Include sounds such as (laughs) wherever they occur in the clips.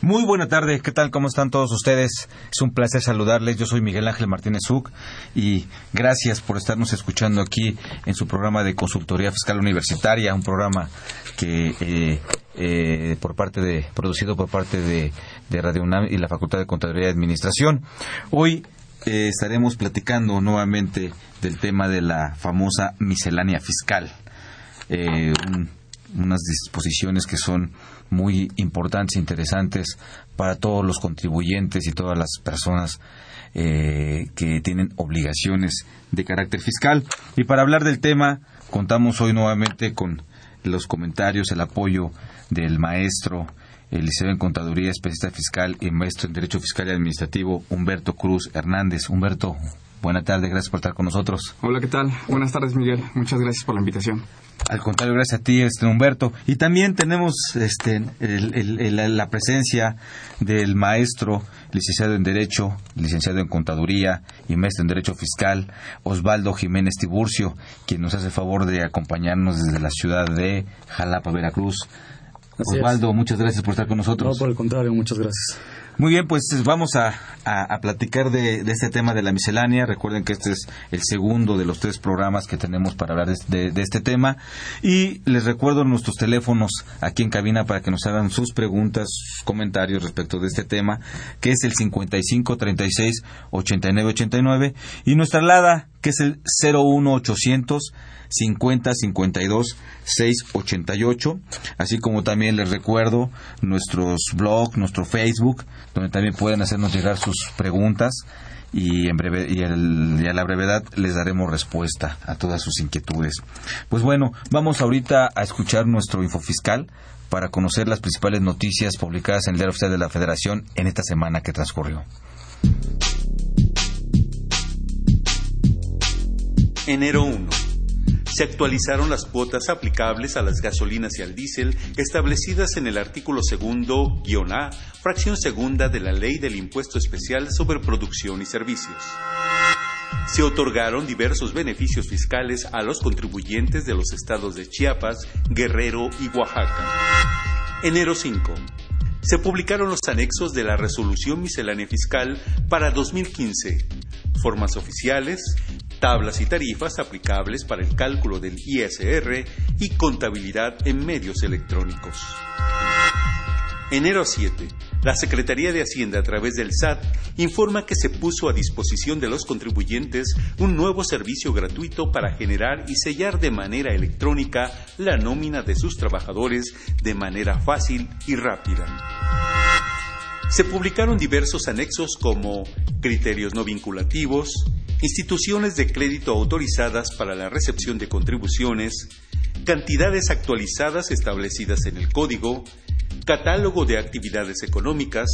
Muy buena tarde, ¿qué tal? ¿Cómo están todos ustedes? Es un placer saludarles. Yo soy Miguel Ángel Martínez Zuc y gracias por estarnos escuchando aquí en su programa de Consultoría Fiscal Universitaria, un programa que eh, eh, por parte de producido por parte de, Radio UNAM y la Facultad de Contaduría y Administración. Hoy eh, estaremos platicando nuevamente del tema de la famosa miscelánea fiscal. Eh, un- unas disposiciones que son muy importantes e interesantes para todos los contribuyentes y todas las personas eh, que tienen obligaciones de carácter fiscal. Y para hablar del tema, contamos hoy nuevamente con los comentarios, el apoyo del maestro, el licenciado en Contaduría, especialista fiscal y maestro en Derecho Fiscal y Administrativo, Humberto Cruz Hernández. Humberto, buena tarde, gracias por estar con nosotros. Hola, ¿qué tal? Buenas tardes, Miguel. Muchas gracias por la invitación. Al contrario, gracias a ti, este Humberto. Y también tenemos este, el- el- el- la presencia del maestro, licenciado en Derecho, licenciado en Contaduría y maestro en Derecho Fiscal, Osvaldo Jiménez Tiburcio, quien nos hace el favor de acompañarnos desde la ciudad de Jalapa, Veracruz. Así es. Osvaldo, muchas gracias por estar con nosotros. No, por el contrario, muchas gracias. Muy bien, pues vamos a, a- platicar de, este tema de la miscelánea. Recuerden que este es el segundo de los tres programas que tenemos para hablar de, de- este tema. Y les recuerdo nuestros teléfonos aquí en cabina para que nos hagan sus preguntas, sus comentarios respecto de este tema, que es el 55 36 89 89 y nuestra alada, que es el 01 800 50 52 688 así como también les recuerdo nuestros blogs, nuestro Facebook donde también pueden hacernos llegar sus preguntas y, en breve, y, a la brevedad les daremos respuesta a todas sus inquietudes. Pues bueno, vamos ahorita a escuchar nuestro infofiscal para conocer las principales noticias publicadas en el Diario Oficial de la Federación en esta semana que transcurrió. Enero 1. Se actualizaron las cuotas aplicables a las gasolinas y al diésel establecidas en el artículo segundo guion A, fracción segunda de la Ley del Impuesto Especial sobre Producción y Servicios. Se otorgaron diversos beneficios fiscales a los contribuyentes de los estados de Chiapas, Guerrero y Oaxaca. Enero 5. Se publicaron los anexos de la Resolución Miscelánea Fiscal para 2015, formas oficiales, tablas y tarifas aplicables para el cálculo del ISR y contabilidad en medios electrónicos. Enero 7. La Secretaría de Hacienda a través del SAT informa que se puso a disposición de los contribuyentes un nuevo servicio gratuito para generar y sellar de manera electrónica la nómina de sus trabajadores de manera fácil y rápida. Se publicaron diversos anexos como criterios no vinculativos, instituciones de crédito autorizadas para la recepción de contribuciones, cantidades actualizadas establecidas en el código, catálogo de actividades económicas,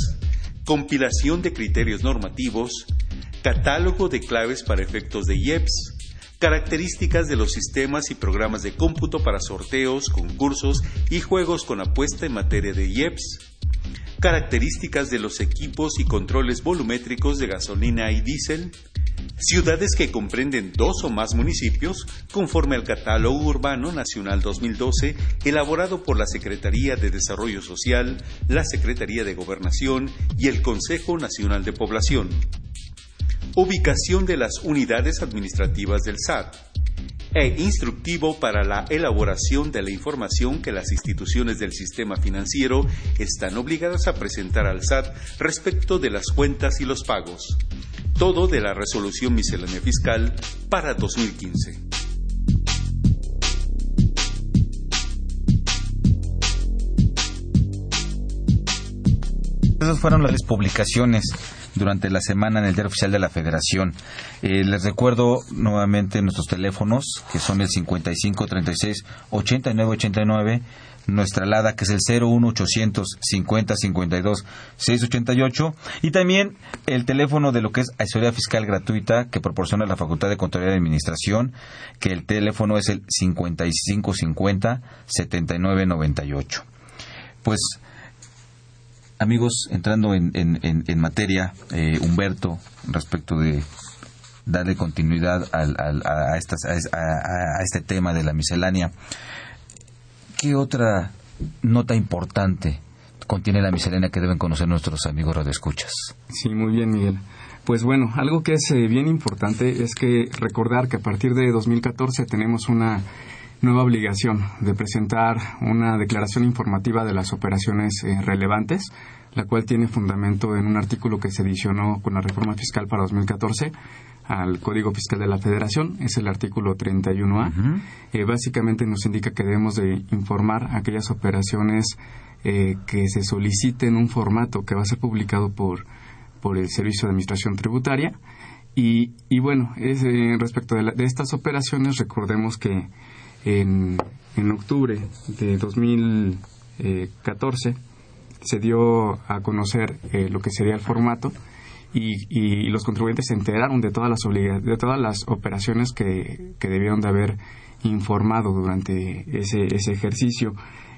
compilación de criterios normativos, catálogo de claves para efectos de IEPS, características de los sistemas y programas de cómputo para sorteos, concursos y juegos con apuesta en materia de IEPS, características de los equipos y controles volumétricos de gasolina y diésel, ciudades que comprenden dos o más municipios, conforme al Catálogo Urbano Nacional 2012, elaborado por la Secretaría de Desarrollo Social, la Secretaría de Gobernación y el Consejo Nacional de Población. Ubicación de las unidades administrativas del SAT e instructivo para la elaboración de la información que las instituciones del sistema financiero están obligadas a presentar al SAT respecto de las cuentas y los pagos. Todo de la resolución miscelánea fiscal para 2015. Esas fueron las publicaciones durante la semana en el Diario Oficial de la Federación. Eh, les recuerdo nuevamente nuestros teléfonos, que son el 55 36 89 89 nuestra alada que es el 01800 50 52 688 y también el teléfono de lo que es asesoría fiscal gratuita que proporciona la Facultad de Contaduría y Administración que el teléfono es el 55 50 79 98 pues amigos entrando en, en, materia eh, Humberto respecto de darle continuidad al, a, estas, a este tema de la miscelánea ¿Qué otra nota importante contiene la miscelánea que deben conocer nuestros amigos radioescuchas? Sí, muy bien, Miguel. Pues bueno, algo que es eh, bien importante es que recordar que a partir de 2014 tenemos una nueva obligación de presentar una declaración informativa de las operaciones eh, relevantes, la cual tiene fundamento en un artículo que se adicionó con la reforma fiscal para 2014 al Código Fiscal de la Federación, es el artículo 31A. Eh, básicamente nos indica que debemos de informar aquellas operaciones eh, que se soliciten un formato que va a ser publicado por, por el Servicio de Administración Tributaria. Y, y bueno, es, eh, respecto de, de, estas operaciones, recordemos que en, en octubre de 2014 se dio a conocer lo que sería el formato y, los contribuyentes se enteraron de todas las de todas las operaciones que, que debieron de haber informado durante ese, ese ejercicio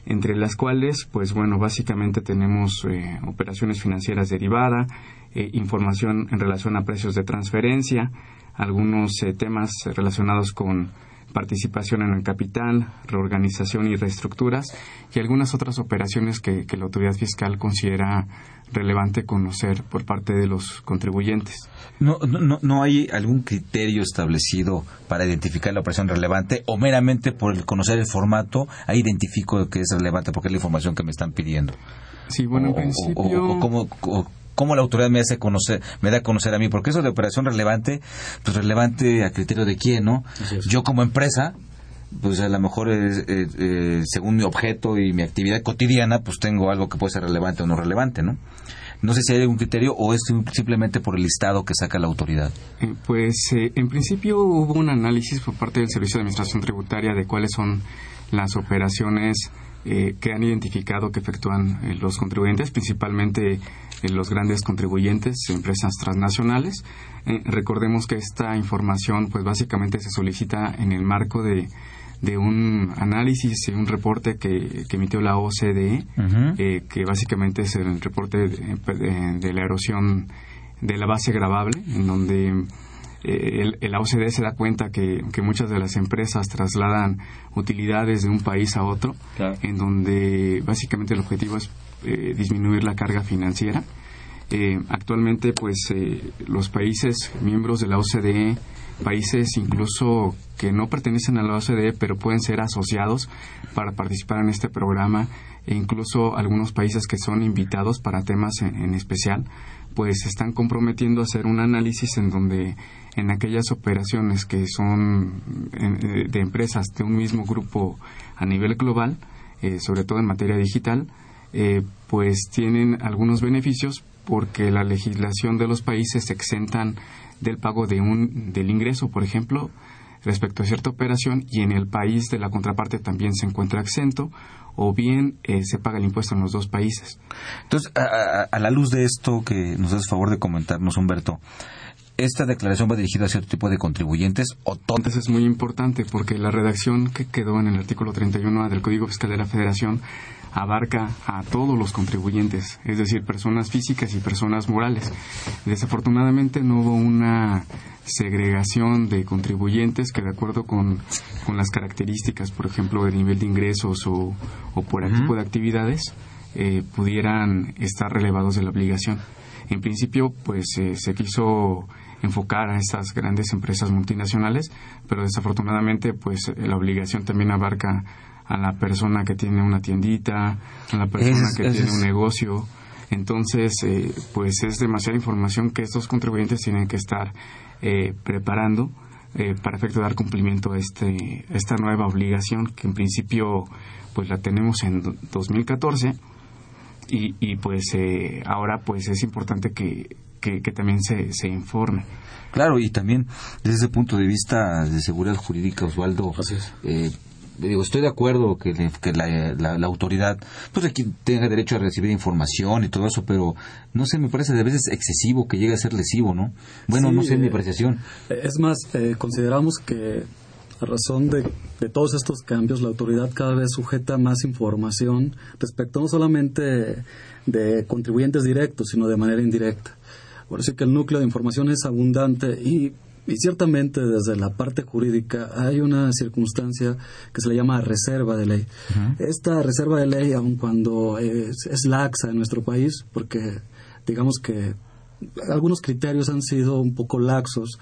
entre las cuales, pues bueno, básicamente tenemos eh, operaciones financieras derivadas, eh, información en relación a precios de transferencia, algunos eh, temas relacionados con participación en el capital, reorganización y reestructuras y algunas otras operaciones que, la autoridad fiscal considera relevante conocer por parte de los contribuyentes. No, no, no hay algún criterio establecido para identificar la operación relevante o meramente por conocer el formato, ahí identifico que es relevante porque es la información que me están pidiendo. Sí, bueno, en principio... cómo la autoridad me hace conocer, me da a conocer a mí, porque eso de operación relevante, pues relevante a criterio de quién, ¿no? Yo como empresa, pues a lo mejor eh, según mi objeto y mi actividad cotidiana, pues tengo algo que puede ser relevante o no relevante, ¿no? No sé si hay algún criterio o es simplemente por el listado que saca la autoridad. Eh, pues eh, en principio hubo un análisis por parte del Servicio de Administración Tributaria de cuáles son las operaciones eh, que han identificado que efectúan eh, los contribuyentes, principalmente eh, los grandes contribuyentes, empresas transnacionales. recordemos que esta información, pues básicamente se solicita en el marco de, de un análisis y un reporte que, emitió la OCDE, que básicamente es el reporte de, la erosión de la base gravable, en donde eh, el, la OCDE se da cuenta que, muchas de las empresas trasladan utilidades de un país a otro, en donde básicamente el objetivo es eh, disminuir la carga financiera. Eh, actualmente, pues los países miembros de la OCDE, países incluso que no pertenecen a la OCDE, pero pueden ser asociados para participar en este programa, e incluso algunos países que son invitados para temas en especial, pues están comprometiendo a hacer un análisis en donde en aquellas operaciones que son eh, de empresas de un mismo grupo a nivel global, eh, sobre todo en materia digital, eh, pues tienen algunos beneficios porque la legislación de los países se exentan del pago de un, del ingreso, por ejemplo, respecto a cierta operación y en el país de la contraparte también se encuentra exento o bien se paga el impuesto en los dos países. Entonces, a, la luz de esto que nos das favor de comentarnos, Humberto, esta declaración va dirigida a cierto tipo de contribuyentes o Entonces es muy importante porque la redacción que quedó en el artículo 31 del Código Fiscal de la Federación abarca a todos los contribuyentes, es decir, personas físicas y personas morales. Desafortunadamente no hubo una segregación de contribuyentes que de acuerdo con, las características, por ejemplo, del nivel de ingresos o, por el tipo de actividades, eh, pudieran estar relevados de la obligación. En principio, pues eh, se quiso enfocar a estas grandes empresas multinacionales, pero desafortunadamente pues la obligación también abarca a la persona que tiene una tiendita, a la persona que tiene un negocio. Entonces, eh, pues es demasiada información que estos contribuyentes tienen que estar eh, preparando eh, para efecto dar cumplimiento a, este, esta nueva obligación que en principio pues la tenemos en 2014 y, y pues ahora pues es importante que, que, también se, se informe. Claro, y también desde ese punto de vista de seguridad jurídica, Osvaldo, eh, digo, estoy de acuerdo que, que la, la, autoridad pues aquí tenga derecho a recibir información y todo eso, pero no sé, me parece de veces excesivo que llegue a ser lesivo, ¿no? Bueno, no sé mi apreciación. Es más, eh, consideramos que a razón de, de, todos estos cambios, la autoridad cada vez sujeta más información respecto no solamente de contribuyentes directos, sino de manera indirecta. Por eso que el núcleo de información es abundante y y ciertamente desde la parte jurídica hay una circunstancia que se le llama reserva de ley. Esta reserva de ley, aun cuando es, laxa en nuestro país, porque digamos que algunos criterios han sido un poco laxos,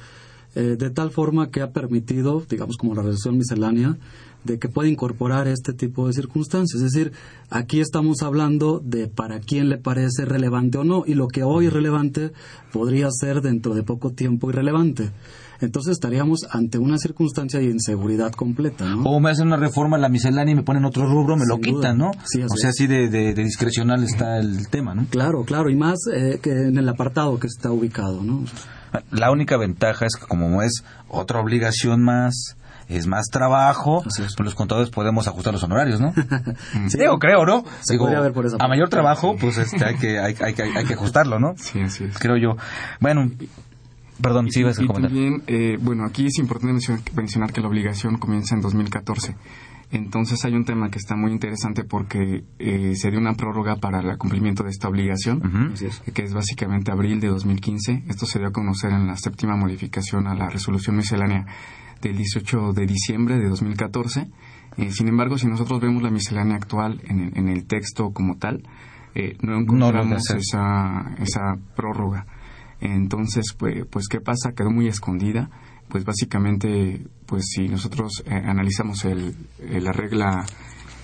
eh, de tal forma que ha permitido, digamos como la resolución miscelánea, de que puede incorporar este tipo de circunstancias. Es decir, aquí estamos hablando de para quién le parece relevante o no, y lo que hoy es relevante podría ser dentro de poco tiempo irrelevante. Entonces estaríamos ante una circunstancia de inseguridad completa, ¿no? O me hacen una reforma a la miscelánea y me ponen otro rubro, me lo quitan, ¿no? o sea, así de, discrecional está el tema, ¿no? Claro, claro, y más eh, que en el apartado que está ubicado, ¿no? La única ventaja es que como es otra obligación más, es más trabajo, pues los contadores podemos ajustar los honorarios, ¿no? (laughs) sí, Digo, creo, ¿no? a mayor trabajo, pues este, hay, que, hay, hay, hay, que ajustarlo, ¿no? Sí, así es. Creo yo. Bueno, perdón, sí vas a comentar. también, eh, bueno, aquí es importante mencionar que la obligación comienza en 2014. Entonces hay un tema que está muy interesante porque eh, se dio una prórroga para el cumplimiento de esta obligación, que es básicamente abril de 2015. Esto se dio a conocer en la séptima modificación a la resolución miscelánea del 18 de diciembre de 2014. Eh, sin embargo, si nosotros vemos la miscelánea actual en el, texto como tal, eh, no encontramos esa, esa prórroga. Entonces, pues, pues, ¿qué pasa? Quedó muy escondida. Pues básicamente, pues si nosotros eh, analizamos el, la regla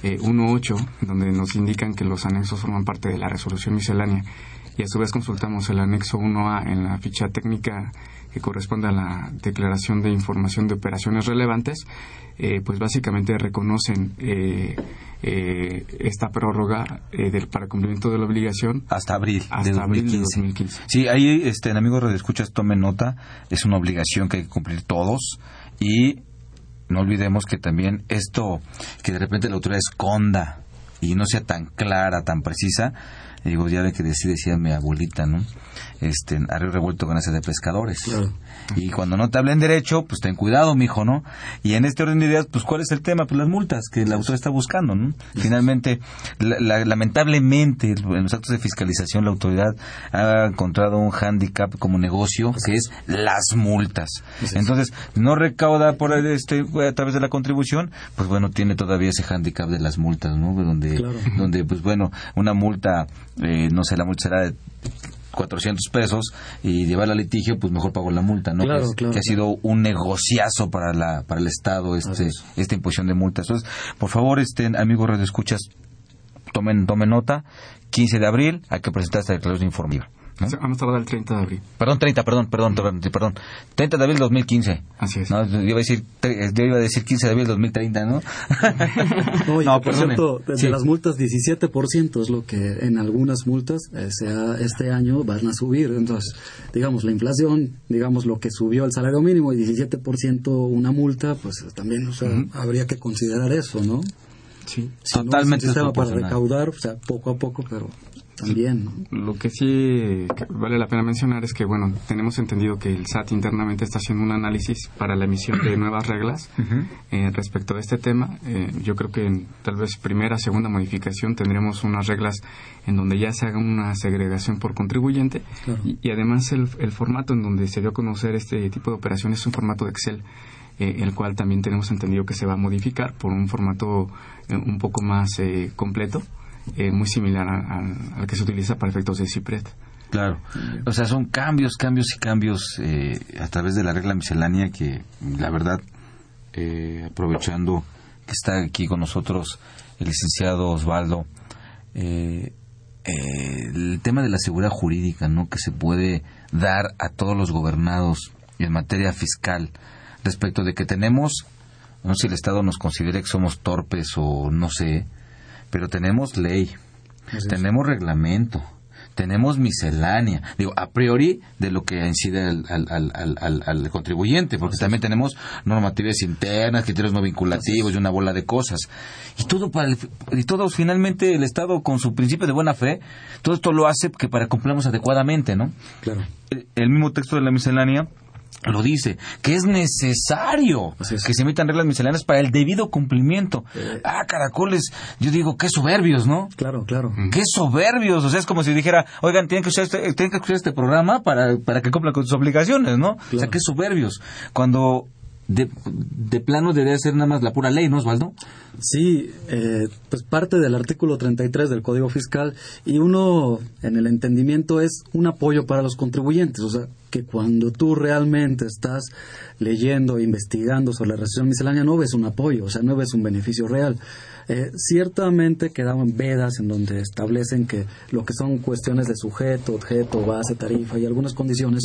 1.8, donde nos indican que los anexos forman parte de la resolución miscelánea, y a su vez consultamos el anexo 1A en la ficha técnica que corresponde a la Declaración de Información de Operaciones Relevantes, eh, pues básicamente reconocen eh, eh, esta prórroga del, para cumplimiento de la obligación hasta abril, hasta de, 2015. Sí, ahí, este, amigos de escuchas, tomen nota, es una obligación que hay que cumplir todos y no olvidemos que también esto, que de repente la autoridad esconda y no sea tan clara, tan precisa, digo, ya de que decía, decía mi abuelita, ¿no? Este, arroz revuelto con ese de pescadores. Y cuando no te hablen derecho, pues ten cuidado, mijo, ¿no? Y en este orden de ideas, pues ¿cuál es el tema? Pues las multas que el autor está buscando, ¿no? Finalmente, lamentablemente, en los actos de fiscalización, la autoridad ha encontrado un hándicap como negocio, que es las multas. Entonces, no recauda por este, a través de la contribución, pues bueno, tiene todavía ese hándicap de las multas, ¿no? Donde, donde pues bueno, una multa eh, no sé, la multa será de 400 pesos y llevar al litigio, pues mejor pago la multa, ¿no? que, ha sido un negociazo para la para el Estado este esta imposición de multas. Entonces, por favor, estén amigos de escuchas, tomen tomen nota. 15 de abril hay que presentar esta declaración informativa. Vamos a hablar del 30 de abril. Perdón, 30, perdón, perdón, perdón. 30 de abril 2015. Así es. No, yo, iba a decir, yo iba a decir 15 de abril 2030, ¿no? (laughs) no, no por cierto, de las multas 17% es lo que en algunas multas eh, sea, este año van a subir. Entonces, digamos, la inflación, digamos, lo que subió el salario mínimo y 17% una multa, pues también o sea, habría que considerar eso, ¿no? Sí, totalmente. No para recaudar, o sea, poco a poco, pero también. Lo que sí vale la pena mencionar es que, bueno, tenemos entendido que el SAT internamente está haciendo un análisis para la emisión de nuevas reglas eh, respecto a este tema. Eh, yo creo que en tal vez primera, segunda modificación tendremos unas reglas en donde ya se haga una segregación por contribuyente y, además el, formato en donde se dio a conocer este tipo de operaciones es un formato de Excel. Eh, el cual también tenemos entendido que se va a modificar por un formato un poco más completo eh, muy similar al que se utiliza para efectos de CIPRED. Claro. O sea, son cambios, cambios y cambios eh, a través de la regla miscelánea que, la verdad, eh, aprovechando que está aquí con nosotros el licenciado Osvaldo, el tema de la seguridad jurídica, ¿no? Que se puede dar a todos los gobernados en materia fiscal respecto de que tenemos, no sé si el Estado nos considera que somos torpes o no sé, pero tenemos ley, tenemos reglamento, tenemos miscelánea, digo, a priori de lo que incide al, al, al, al contribuyente, porque también tenemos normativas internas, criterios no vinculativos y una bola de cosas. Y todo para y todos finalmente el Estado con su principio de buena fe, todo esto lo hace que para cumplamos adecuadamente, ¿no? Claro. el mismo texto de la miscelánea lo dice, que es necesario que se emitan reglas misceláneas para el debido cumplimiento. Eh. Ah, caracoles, yo digo, qué soberbios, ¿no? Claro, claro. Qué soberbios, o sea, es como si dijera, oigan, tienen que usar este, tienen que escuchar este programa para, para que cumplan con sus obligaciones, ¿no? O sea, qué soberbios. Cuando de, de plano debería ser nada más la pura ley, ¿no, Osvaldo? Sí, eh, pues parte del artículo 33 del Código Fiscal y uno en el entendimiento es un apoyo para los contribuyentes, o sea, que cuando tú realmente estás leyendo investigando sobre la recesión miscelánea no ves un apoyo, o sea, no ves un beneficio real. Eh, ciertamente quedaban vedas en donde establecen que lo que son cuestiones de sujeto, objeto, base, tarifa y algunas condiciones,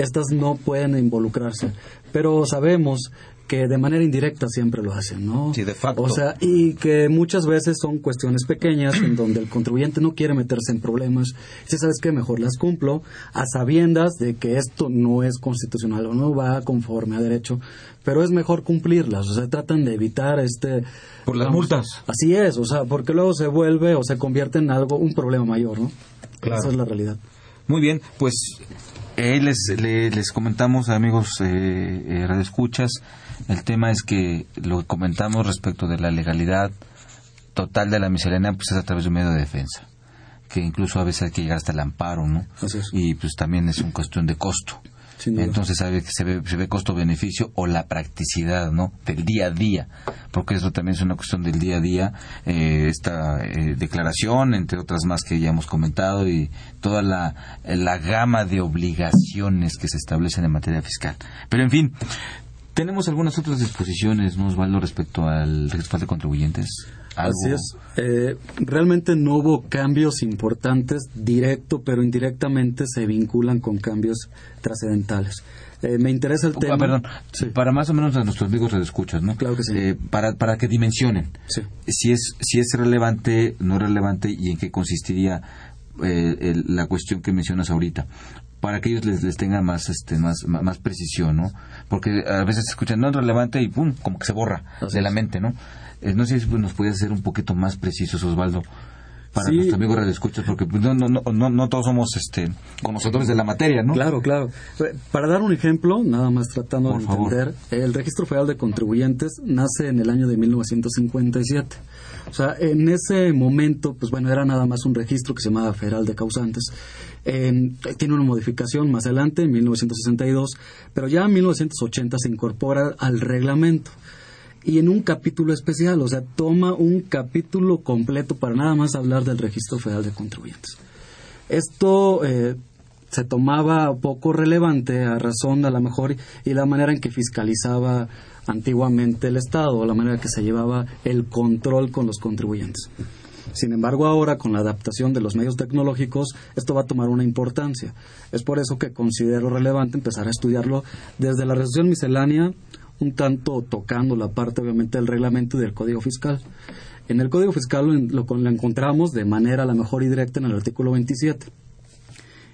estas no pueden involucrarse. Pero sabemos que de manera indirecta siempre lo hacen, ¿no? Sí, de facto. O sea, y que muchas veces son cuestiones pequeñas en donde el contribuyente no quiere meterse en problemas. Si sabes que mejor las cumplo a sabiendas de que esto no es constitucional o no va conforme a derecho, pero es mejor cumplirlas. O sea, tratan de evitar este. Por las multas. Así es, o sea, porque luego se vuelve o se convierte en algo, un problema mayor, ¿no? Esa es la realidad. Muy bien, pues eh, les, les, comentamos, amigos eh, eh radioescuchas, el tema es que lo que comentamos respecto de la legalidad total de la miscelánea pues es a través de un medio de defensa, que incluso a veces hay que llegar hasta el amparo, ¿no? Y pues también es una cuestión de costo. Entonces sabe se ve, se ve costo-beneficio o la practicidad, ¿no? Del día a día, porque eso también es una cuestión del día a día. Eh, esta eh, declaración, entre otras más que ya hemos comentado, y toda la, la gama de obligaciones que se establecen en materia fiscal. Pero en fin, tenemos algunas otras disposiciones, ¿no, Osvaldo, respecto al registro de contribuyentes? Así es. Eh, realmente no hubo cambios importantes, directo, pero indirectamente se vinculan con cambios trascendentales. Eh, me interesa el tema. Perdón, para más o menos a nuestros amigos escuchas, ¿no? Claro que sí. Eh, para, para que dimensionen si, es, si es relevante, no relevante y en qué consistiría la cuestión que mencionas ahorita para que ellos les, les tengan más este más, más precisión, ¿no? Porque a veces escuchan no es relevante y pum, como que se borra de la mente, ¿no? Eh, no sé si nos puedes hacer un poquito más precisos, Osvaldo, para sí. nuestros amigos radioescuchas, porque pues, no, no, no, no, todos somos este, conocedores de la materia, ¿no? Claro, claro. Para dar un ejemplo, nada más tratando de entender, el Registro Federal de Contribuyentes nace en el año de 1957. O sea, en ese momento, pues bueno, era nada más un registro que se llamaba Federal de Causantes. tiene una modificación más adelante, en 1962, pero ya en 1980 se incorpora al reglamento y en un capítulo especial, o sea, toma un capítulo completo para nada más hablar del registro federal de contribuyentes. Esto eh, se tomaba poco relevante a razón a lo mejor y la manera en que fiscalizaba antiguamente el Estado, la manera en que se llevaba el control con los contribuyentes. Sin embargo, ahora con la adaptación de los medios tecnológicos, esto va a tomar una importancia. Es por eso que considero relevante empezar a estudiarlo desde la resolución miscelánea un tanto tocando la parte obviamente del reglamento y del código fiscal. En el código fiscal lo, lo, encontramos de manera a la mejor y directa en el artículo 27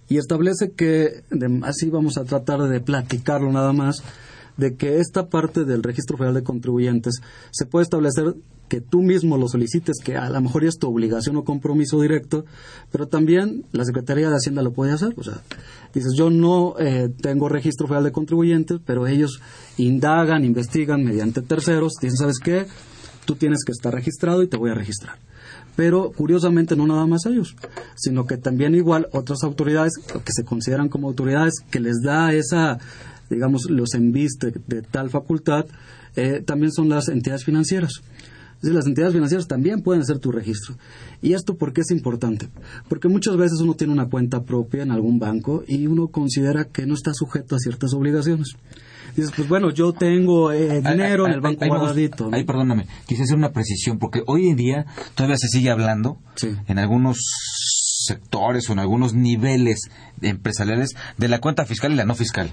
y establece que, así vamos a tratar de platicarlo nada más, de que esta parte del registro federal de contribuyentes se puede establecer que tú mismo lo solicites, que a lo mejor es tu obligación o compromiso directo, pero también la Secretaría de Hacienda lo puede hacer. O sea, dices, yo no eh, tengo registro federal de contribuyentes, pero ellos indagan, investigan mediante terceros, dicen, ¿sabes qué? Tú tienes que estar registrado y te voy a registrar. Pero curiosamente no nada más ellos, sino que también igual otras autoridades que se consideran como autoridades que les da esa, digamos, los enviste de tal facultad, eh, también son las entidades financieras las entidades financieras también pueden hacer tu registro. ¿Y esto por qué es importante? Porque muchas veces uno tiene una cuenta propia en algún banco y uno considera que no está sujeto a ciertas obligaciones. Dices, pues bueno, yo tengo eh, dinero en el banco guardadito. Ahí, perdóname, quise hacer una precisión, porque hoy en día todavía se sigue hablando en algunos sectores o en algunos niveles empresariales de la cuenta fiscal y la no fiscal.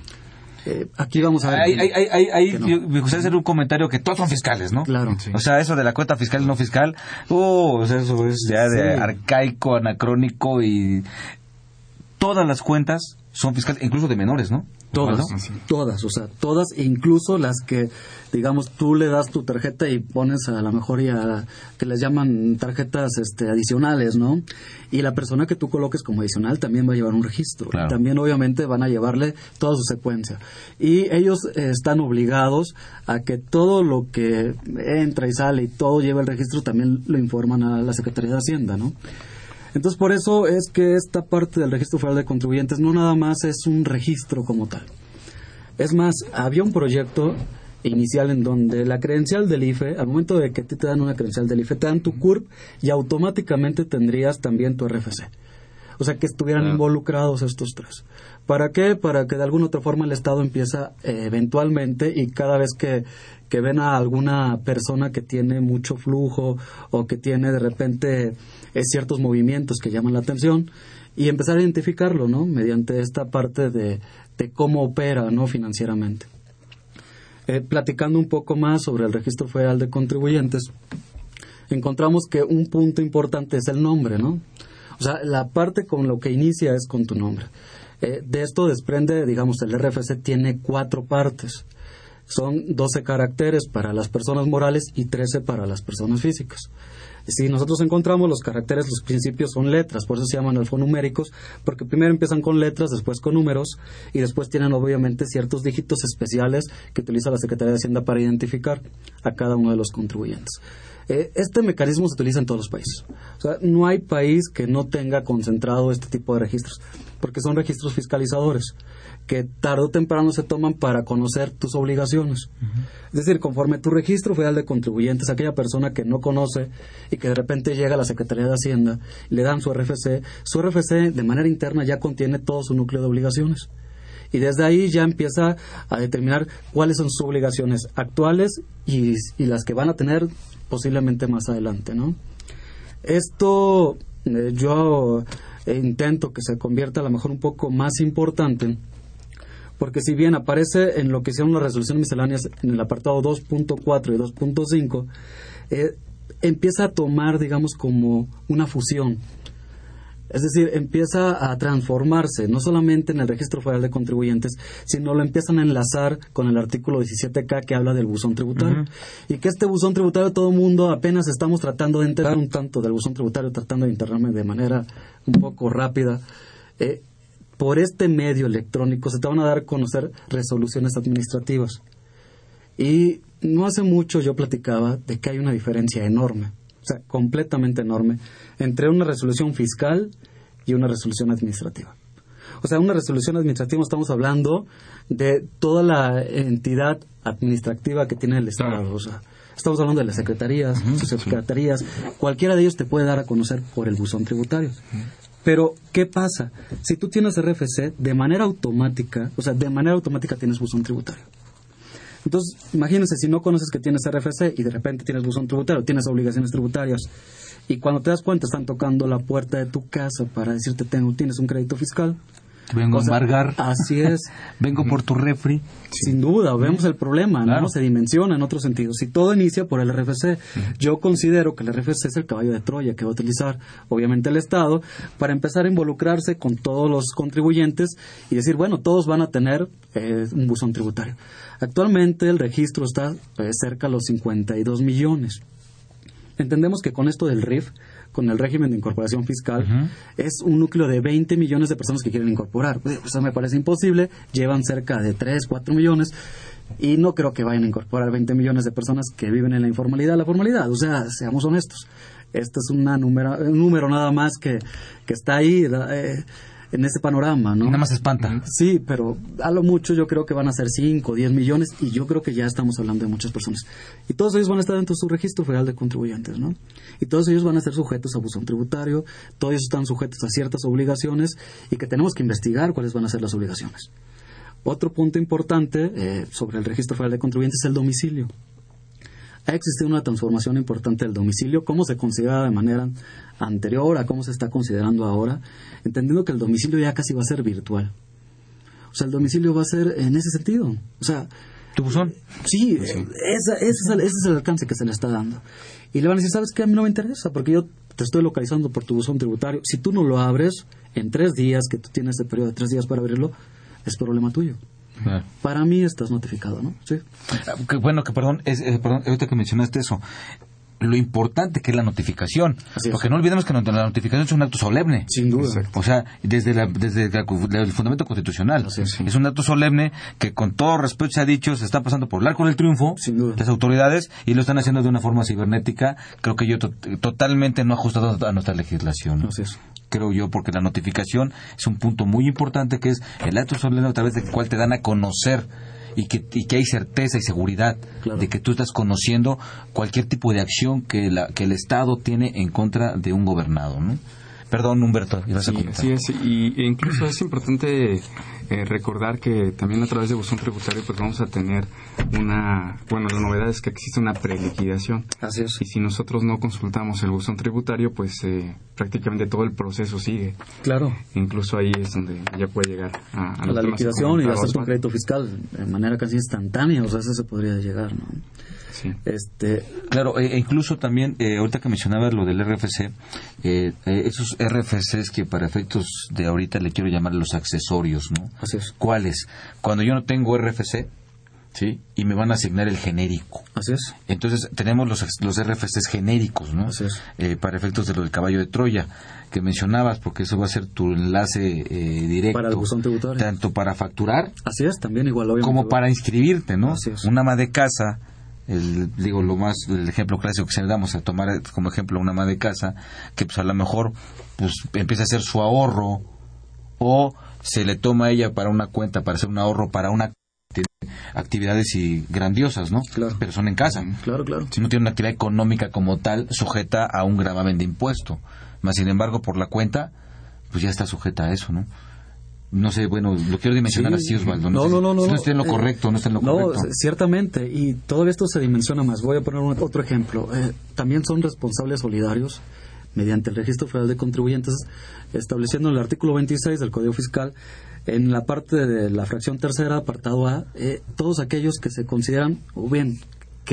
Eh, aquí vamos a ver. Ahí, me gustaría hacer un comentario que todos son fiscales, ¿no? Claro. O sea, eso de la cuenta fiscal y no fiscal, uh, o sea, eso es ya de arcaico, anacrónico y todas las cuentas son fiscales, incluso de menores, ¿no? Todas, ¿No? todas, o sea, todas, incluso las que, digamos, tú le das tu tarjeta y pones a la mejor y a que les llaman tarjetas este, adicionales, ¿no? Y la persona que tú coloques como adicional también va a llevar un registro. Claro. También, obviamente, van a llevarle toda su secuencia. Y ellos eh, están obligados a que todo lo que entra y sale y todo lleva el registro también lo informan a la Secretaría de Hacienda, ¿no? Entonces, por eso es que esta parte del registro federal de contribuyentes no nada más es un registro como tal. Es más, había un proyecto inicial en donde la credencial del IFE, al momento de que te dan una credencial del IFE, te dan tu CURP y automáticamente tendrías también tu RFC. O sea, que estuvieran involucrados estos tres. ¿Para qué? Para que de alguna otra forma el Estado empieza eh, eventualmente y cada vez que, que ven a alguna persona que tiene mucho flujo o que tiene de repente eh, ciertos movimientos que llaman la atención y empezar a identificarlo, ¿no? Mediante esta parte de, de cómo opera, ¿no? Financieramente. Eh, platicando un poco más sobre el registro federal de contribuyentes, encontramos que un punto importante es el nombre, ¿no? O sea, la parte con lo que inicia es con tu nombre. Eh, de esto desprende, digamos, el RFC tiene cuatro partes. Son 12 caracteres para las personas morales y 13 para las personas físicas. Si nosotros encontramos los caracteres, los principios son letras, por eso se llaman alfanuméricos, porque primero empiezan con letras, después con números y después tienen obviamente ciertos dígitos especiales que utiliza la Secretaría de Hacienda para identificar a cada uno de los contribuyentes. Eh, este mecanismo se utiliza en todos los países. O sea, no hay país que no tenga concentrado este tipo de registros, porque son registros fiscalizadores que tarde o temprano se toman para conocer tus obligaciones. Es decir, conforme tu registro federal de contribuyentes, aquella persona que no conoce y que de repente llega a la Secretaría de Hacienda, le dan su RFC, su RFC de manera interna ya contiene todo su núcleo de obligaciones. Y desde ahí ya empieza a determinar cuáles son sus obligaciones actuales y, y las que van a tener posiblemente más adelante, ¿no? Esto eh, yo eh, intento que se convierta a lo mejor un poco más importante porque si bien aparece en lo que son las resoluciones misceláneas en el apartado 2.4 y 2.5, eh, empieza a tomar, digamos, como una fusión. Es decir, empieza a transformarse, no solamente en el registro federal de contribuyentes, sino lo empiezan a enlazar con el artículo 17K que habla del buzón tributario. Y que este buzón tributario todo el mundo apenas estamos tratando de enterar un tanto del buzón tributario, tratando de enterarme de manera un poco rápida. Eh, por este medio electrónico se te van a dar a conocer resoluciones administrativas. Y no hace mucho yo platicaba de que hay una diferencia enorme, o sea, completamente enorme, entre una resolución fiscal y una resolución administrativa. O sea, una resolución administrativa estamos hablando de toda la entidad administrativa que tiene el Estado. O sea, estamos hablando de las secretarías, sus secretarías. Cualquiera de ellos te puede dar a conocer por el buzón tributario. Pero, ¿qué pasa? Si tú tienes RFC, de manera automática, o sea, de manera automática tienes buzón tributario. Entonces, imagínense, si no conoces que tienes RFC y de repente tienes buzón tributario, tienes obligaciones tributarias, y cuando te das cuenta están tocando la puerta de tu casa para decirte, tengo, tienes un crédito fiscal. Vengo O sea, a embargar. Así es. (laughs) Vengo por tu refri. Sin duda, vemos el problema, Claro. ¿no? Se dimensiona en otros sentidos. Y todo inicia por el RFC. Yo considero que el RFC es el caballo de Troya que va a utilizar, obviamente, el Estado para empezar a involucrarse con todos los contribuyentes y decir, bueno, todos van a tener eh, un buzón tributario. Actualmente el registro está eh, cerca a los 52 millones. Entendemos que con esto del RIF, con el régimen de incorporación fiscal, es un núcleo de 20 millones de personas que quieren incorporar. Pues, Eso me parece imposible. Llevan cerca de 3, 4 millones. Y no creo que vayan a incorporar 20 millones de personas que viven en la informalidad. La formalidad, o sea, seamos honestos. Este es una número, un número nada más que, que está ahí eh, en ese panorama, ¿no? Nada más espanta. Sí, pero a lo mucho yo creo que van a ser 5, 10 millones y yo creo que ya estamos hablando de muchas personas. Y todos ellos van a estar dentro de su registro federal de contribuyentes, ¿no? Y todos ellos van a ser sujetos a buzón tributario, todos ellos están sujetos a ciertas obligaciones y que tenemos que investigar cuáles van a ser las obligaciones. Otro punto importante eh, sobre el registro federal de contribuyentes es el domicilio. Ha existido una transformación importante del domicilio, cómo se consideraba de manera anterior a cómo se está considerando ahora, entendiendo que el domicilio ya casi va a ser virtual. O sea, el domicilio va a ser en ese sentido. O sea, ¿Tu buzón? Sí, esa- ese, es el, ese es el alcance que se le está dando. Y le van a decir, ¿sabes qué? A mí no me interesa porque yo te estoy localizando por tu buzón tributario. Si tú no lo abres, en tres días, que tú tienes ese periodo de tres días para abrirlo, es problema tuyo. Para mí estás notificado, ¿no? Sí. Ah, bueno, que perdón, es, eh, perdón, ahorita que mencionaste eso, lo importante que es la notificación. Así es. Porque no olvidemos que la notificación es un acto solemne. Sin duda. O sea, desde, la- desde la- el fundamento constitucional. es, un acto solemne que con todo respeto se ha dicho, se está pasando por el arco del triunfo Sin duda. las autoridades y lo están haciendo de una forma cibernética, creo que yo to- totalmente no ajustado a nuestra legislación. ¿no? Así es. creo yo, porque la notificación es un punto muy importante que es el acto solemne a través del cual te dan a conocer y que, y que hay certeza y seguridad Claro. de que tú estás conociendo cualquier tipo de acción que, la, que el Estado tiene en contra de un gobernado. ¿no? Perdón, Humberto, ibas a Sí, comentar. así es. Y e incluso es importante eh, recordar que también a través de buzón tributario pues vamos a tener una... Bueno, la novedad es que existe una preliquidación. Así es. Y si nosotros no consultamos el buzón tributario, pues eh, prácticamente todo el proceso sigue. Claro. Incluso ahí es donde ya puede llegar a, a A la liquidación y gastar tu crédito fiscal de manera casi instantánea, o sea, eso se podría llegar, ¿no? Sí. Este, Claro, e e incluso también, eh, ahorita que mencionabas lo del RFC, eh, eh, esos RFCs que para efectos de ahorita le quiero llamar los accesorios, ¿no? Así es. ¿Cuáles? Cuando yo no tengo RFC, ¿sí? Y me van a asignar el genérico. así es. Entonces tenemos los, los RFCs genéricos, ¿no? Así es. Eh, para efectos de lo del caballo de Troya, que mencionabas, porque eso va a ser tu enlace eh, directo. Para el buzón tributario. Tanto para facturar Así es, también igual como para inscribirte, ¿no? Así es. Un ama de casa, el, digo, lo más, el ejemplo clásico que se le damos a tomar como ejemplo una ama de casa, que pues a lo mejor pues empieza a hacer su ahorro o se le toma a ella para una cuenta, para hacer un ahorro para una actividades y grandiosas, ¿no? Claro. Pero son en casa. Claro, claro. Si no tiene una actividad económica como tal, sujeta a un gravamen de impuesto. Más sin embargo, por la cuenta, pues ya está sujeta a eso, ¿no? No sé, bueno, lo quiero dimensionar Sí. así, Osvaldo. No, no, no, no. si no está en lo Eh, correcto, no está en lo no, correcto. ciertamente, y todavía esto se dimensiona más. Voy a poner un- otro ejemplo. Eh, también son responsables solidarios mediante el Registro Federal de Contribuyentes, estableciendo en el artículo 26 del Código Fiscal, en la parte de la fracción tercera, apartado A, eh, todos aquellos que se consideran, o bien,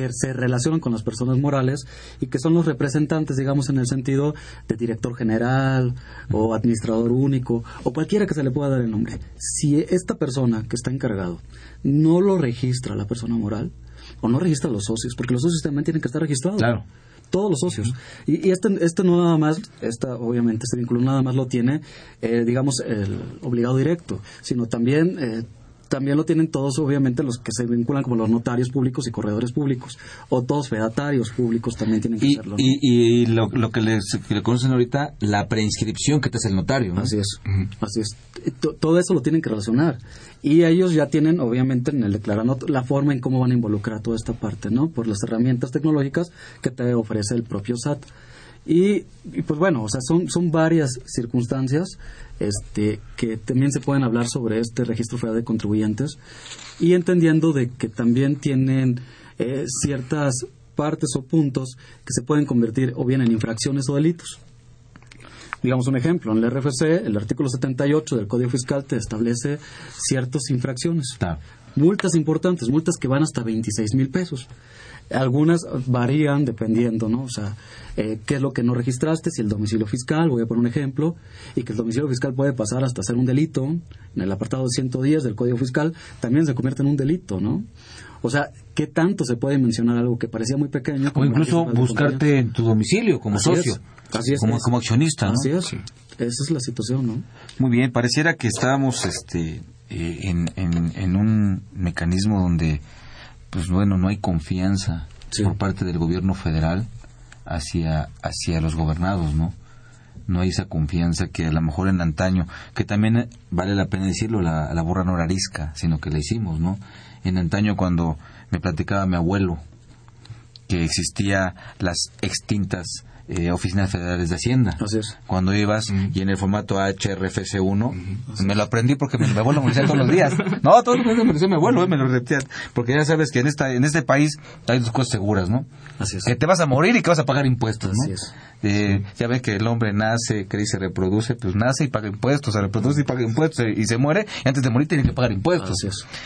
que se relacionan con las personas morales y que son los representantes, digamos, en el sentido de director general o administrador único o cualquiera que se le pueda dar el nombre. Si esta persona que está encargado no lo registra la persona moral o no registra a los socios, porque los socios también tienen que estar registrados. Claro. Todos los socios. Y, y este, este no nada más, esta, obviamente este vínculo nada más lo tiene, eh, digamos, el obligado directo, sino también... eh, también lo tienen todos, obviamente, los que se vinculan como los notarios públicos y corredores públicos, o todos fedatarios públicos también tienen que Y. ¿no? y, y lo, lo que, les, que le conocen ahorita, la preinscripción que te hace el notario. ¿no? Así es, así es. To- Todo eso lo tienen que relacionar. Y ellos ya tienen, obviamente, en el declarando la forma en cómo van a involucrar toda esta parte, ¿no? Por las herramientas tecnológicas que te ofrece el propio SAT. Y, pues bueno, o sea, son, son varias circunstancias este, que también se pueden hablar sobre este registro federal de contribuyentes y entendiendo de que también tienen eh, ciertas partes o puntos que se pueden convertir o bien en infracciones o delitos. Digamos un ejemplo, en el RFC, el artículo 78 del Código Fiscal te establece ciertas infracciones. Multas importantes, multas que van hasta 26 mil pesos. Algunas varían dependiendo, ¿no? O sea, eh, qué es lo que no registraste, si el domicilio fiscal, voy a poner un ejemplo, y que el domicilio fiscal puede pasar hasta ser un delito, en el apartado 110 del Código Fiscal, también se convierte en un delito, ¿no? O sea, ¿qué tanto se puede mencionar algo que parecía muy pequeño? O incluso buscarte en tu domicilio como Así socio, es. Así es, como, es. como accionista. ¿no? Así es. Esa es la situación, ¿no? Muy bien, pareciera que estábamos este, eh, en, en, en un mecanismo donde, pues bueno, no hay confianza Sí. por parte del gobierno federal hacia, hacia los gobernados, ¿no? No hay esa confianza que a lo mejor en antaño, que también eh, vale la pena decirlo, la, la borra no era arisca, sino que la hicimos, ¿no? En antaño cuando me platicaba mi abuelo que existía las extintas eh, oficinas federales de Hacienda. Así es. Cuando ibas y en el formato HRFC1, me lo aprendí porque mi, mi abuelo me decía todos los días. (laughs) No, todos los días me lo decía mi abuelo, eh, me lo repetía. Porque ya sabes que en esta en este país hay dos cosas seguras, ¿no? Así es. Que te vas a morir y que vas a pagar impuestos, Así ¿no? es. Eh, ya ven que el hombre nace, crece y se reproduce, pues nace y paga impuestos, se reproduce y paga impuestos y se muere, y antes de morir tiene que pagar impuestos.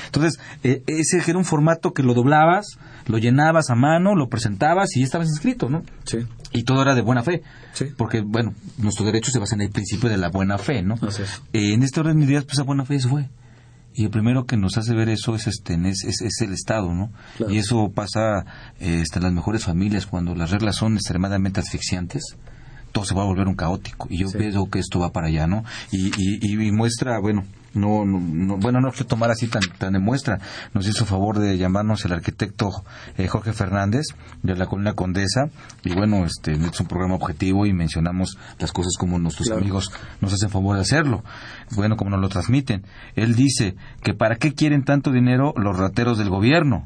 Entonces, eh, ese era un formato que lo doblabas, lo llenabas a mano, lo presentabas y ya estabas inscrito, ¿no? Sí. Y todo era de buena fe. Sí. Porque, bueno, nuestro derecho se basa en el principio de la buena fe, ¿no? Así es. Eh, en este orden de ideas, pues esa buena fe se fue. Y el primero que nos hace ver eso es este es, es, es el Estado, ¿no? Claro. Y eso pasa eh, hasta en las mejores familias, cuando las reglas son extremadamente asfixiantes, todo se va a volver un caótico. Y yo Sí. veo que esto va para allá, ¿no? Y, y, y muestra, bueno, no, no, no- bueno, no quiero tomar así tan, tan de muestra. Nos hizo favor de llamarnos el arquitecto eh, Jorge Fernández de la Colina Condesa. Y bueno, este es un programa objetivo y mencionamos las cosas como nuestros Claro. amigos nos hacen favor de hacerlo. Bueno, como nos lo transmiten. Él dice que para qué quieren tanto dinero los rateros del gobierno.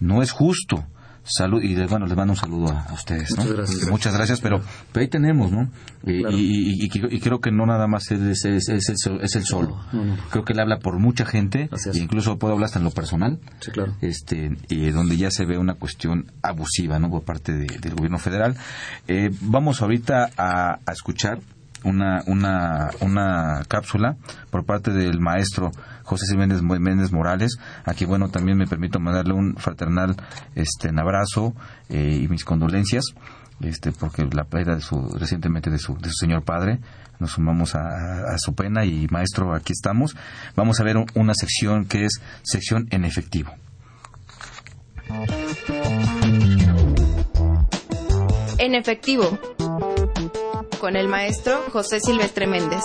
No es justo. Salud, y bueno, les mando un saludo a, a ustedes, ¿no? Muchas gracias. Muchas gracias, pero, pero ahí tenemos, ¿no? Y, Claro. y- y- y creo- que no nada más es, es, es- el, sol- es el solo. No, no. Creo que él habla por mucha gente, e incluso puedo hablar hasta en lo personal, Sí, claro. este, y donde ya se ve una cuestión abusiva, ¿no? Por parte de- del gobierno federal. Eh, vamos ahorita a, a escuchar una, una, una cápsula por parte del maestro José Jiménez, Méndez Morales, a quien, bueno, también me permito mandarle un fraternal este, abrazo eh, y mis condolencias, este, porque la pérdida de su, recientemente de su, de su señor padre, nos sumamos a, a su pena y maestro, aquí estamos. Vamos a ver un- una sección que es sección en efectivo. En efectivo, con el maestro José Silvestre Méndez.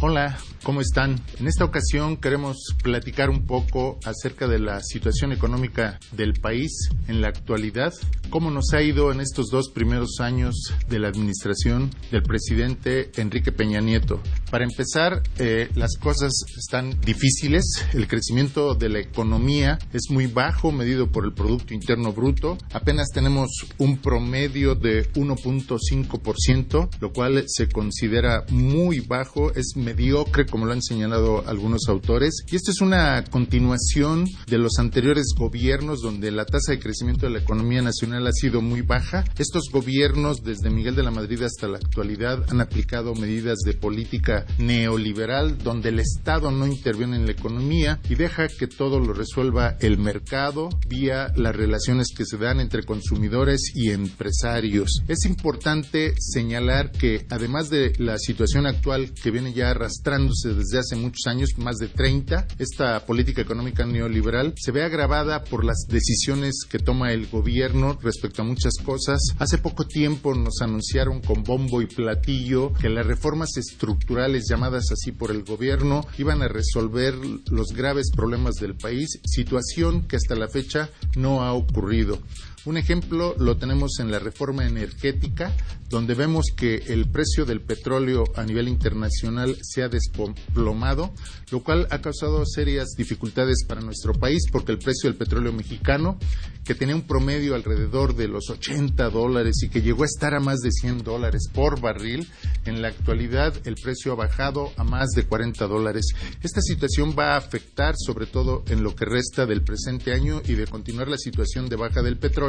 Hola, ¿cómo están? En esta ocasión queremos platicar un poco acerca de la situación económica del país en la actualidad, cómo nos ha ido en estos dos primeros años de la administración del presidente Enrique Peña Nieto. Para empezar, eh, las cosas están difíciles, el crecimiento de la economía es muy bajo medido por el Producto Interno Bruto, apenas tenemos un promedio de 1.5%, lo cual se considera muy bajo, es mediocre como lo han señalado algunos autores. Y esto es una continuación de los anteriores gobiernos donde la tasa de crecimiento de la economía nacional ha sido muy baja. Estos gobiernos, desde Miguel de la Madrid hasta la actualidad, han aplicado medidas de política neoliberal donde el Estado no interviene en la economía y deja que todo lo resuelva el mercado vía las relaciones que se dan entre consumidores y empresarios. Es importante señalar que además de la situación actual que viene ya arrastrándose desde hace muchos años, más de 30, esta política económica neoliberal se ve agravada por las decisiones que toma el gobierno respecto a muchas cosas. Hace poco tiempo nos anunciaron con bombo y platillo que las reformas estructurales llamadas así por el gobierno iban a resolver los graves problemas del país, situación que hasta la fecha no ha ocurrido. Un ejemplo lo tenemos en la reforma energética, donde vemos que el precio del petróleo a nivel internacional se ha desplomado, lo cual ha causado serias dificultades para nuestro país, porque el precio del petróleo mexicano, que tenía un promedio alrededor de los 80 dólares y que llegó a estar a más de 100 dólares por barril, en la actualidad el precio ha bajado a más de 40 dólares. Esta situación va a afectar sobre todo en lo que resta del presente año y de continuar la situación de baja del petróleo,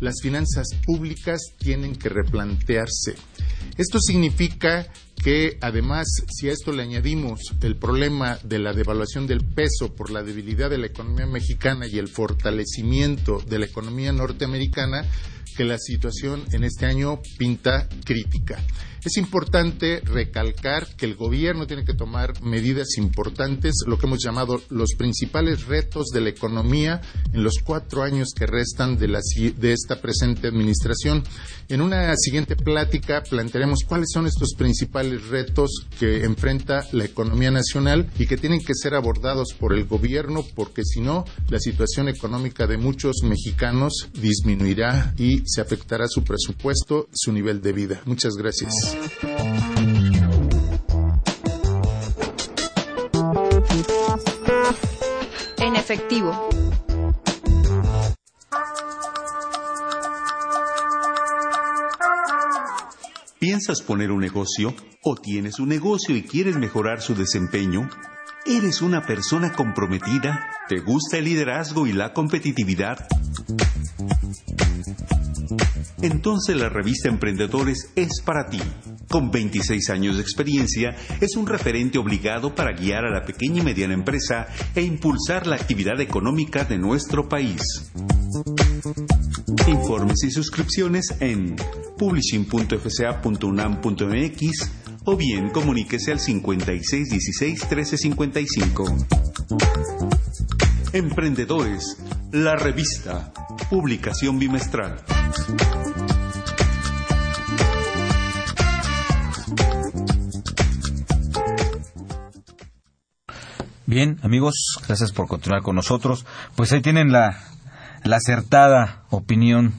las finanzas públicas tienen que replantearse. Esto significa que además, si a esto le añadimos el problema de la devaluación del peso por la debilidad de la economía mexicana y el fortalecimiento de la economía norteamericana, que la situación en este año pinta crítica. Es importante recalcar que el gobierno tiene que tomar medidas importantes, lo que hemos llamado los principales retos de la economía en los cuatro años que restan de, la, esta presente administración. En una siguiente plática plantearemos cuáles son estos principales retos que enfrenta la economía nacional y que tienen que ser abordados por el gobierno porque si no, la situación económica de muchos mexicanos disminuirá y se afectará su presupuesto, su nivel de vida. Muchas gracias. En efectivo. ¿Piensas poner un negocio? ¿O tienes un negocio y quieres mejorar su desempeño? ¿Eres una persona comprometida? ¿Te gusta el liderazgo y la competitividad? Entonces la revista Emprendedores es para ti. Con 26 años de experiencia, es un referente obligado para guiar a la pequeña y mediana empresa e impulsar la actividad económica de nuestro país. Informes y suscripciones en publishing.fca.unam.mx o bien comuníquese al 5616-1355. Emprendedores, la revista, publicación bimestral. Bien, amigos, gracias por continuar con nosotros. Pues ahí tienen la, la acertada opinión